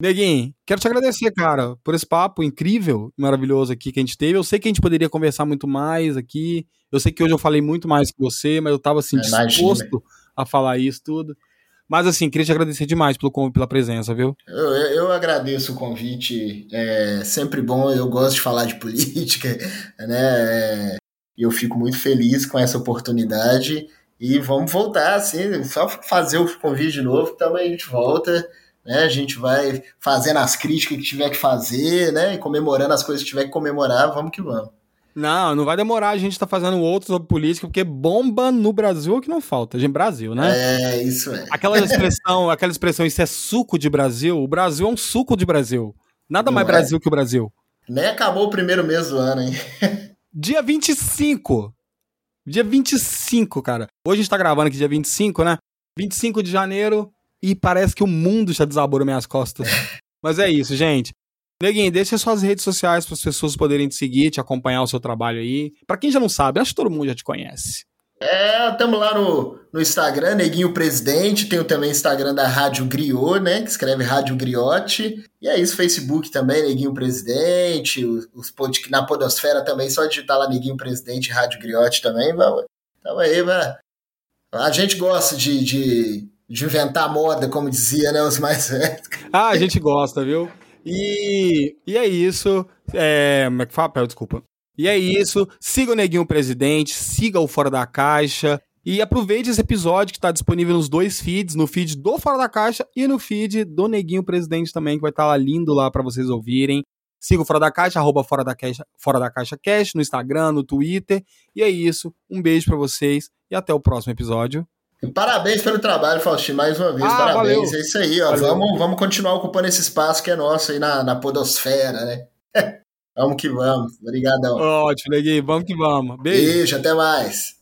Neguinho, quero te agradecer, cara, por esse papo incrível, maravilhoso aqui que a gente teve. Eu sei que a gente poderia conversar muito mais aqui. Eu sei que hoje eu falei muito mais que você, mas eu tava assim, disposto a falar isso tudo. Mas assim, queria te agradecer demais pelo, pela presença, viu? Eu, eu agradeço o convite. É sempre bom, eu gosto de falar de política, né? E eu fico muito feliz com essa oportunidade. E vamos voltar, assim, só fazer o convite de novo, que também a gente volta né? A gente vai fazendo as críticas que tiver que fazer, né? E comemorando as coisas que tiver que comemorar, vamos que vamos. Não, não vai demorar. A gente tá fazendo outros sobre política, porque bomba no Brasil é o que não falta. Gente, Brasil, né? É, isso é. Aquela expressão, aquela expressão, isso é suco de Brasil. O Brasil é um suco de Brasil. Nada não mais é? Brasil que o Brasil. Nem acabou o primeiro mês do ano, hein? Dia 25. Dia 25, cara. Hoje a gente tá gravando aqui dia 25, né? 25 de janeiro e parece que o mundo já desabou nas minhas costas. Mas é isso, gente. Neguinho, deixa suas redes sociais para as pessoas poderem te seguir, te acompanhar o seu trabalho aí. Para quem já não sabe, acho que todo mundo já te conhece. É, estamos lá no, no Instagram, Neguinho Presidente. Tem também o Instagram da Rádio Griot, né? Que escreve Rádio Griote. E é isso, Facebook também, Neguinho Presidente. Os, os pod... Na Podosfera também, só digitar lá Neguinho Presidente, Rádio Griote também. Vamos, então aí, vai. A gente gosta de, de, de inventar moda, como dizia, né? Os mais velhos. Ah, a gente gosta, viu? E, e é isso. É, como é que fala? Desculpa. E é isso. Siga o Neguinho Presidente, siga o Fora da Caixa. E aproveite esse episódio que está disponível nos dois feeds, no feed do Fora da Caixa e no feed do Neguinho Presidente também, que vai estar tá lá lindo lá para vocês ouvirem. Siga o Fora da Caixa, arroba Fora da Caixa, Fora da Caixa Cash, no Instagram, no Twitter. E é isso. Um beijo para vocês e até o próximo episódio. Parabéns pelo trabalho, Faustinho, mais uma vez. Ah, parabéns. Valeu. É isso aí, ó. Vamos, vamos continuar ocupando esse espaço que é nosso aí na, na podosfera, né? vamos que vamos. Obrigadão. Ótimo, Neguinho. Vamos que vamos. Beijo. Beijo, até mais.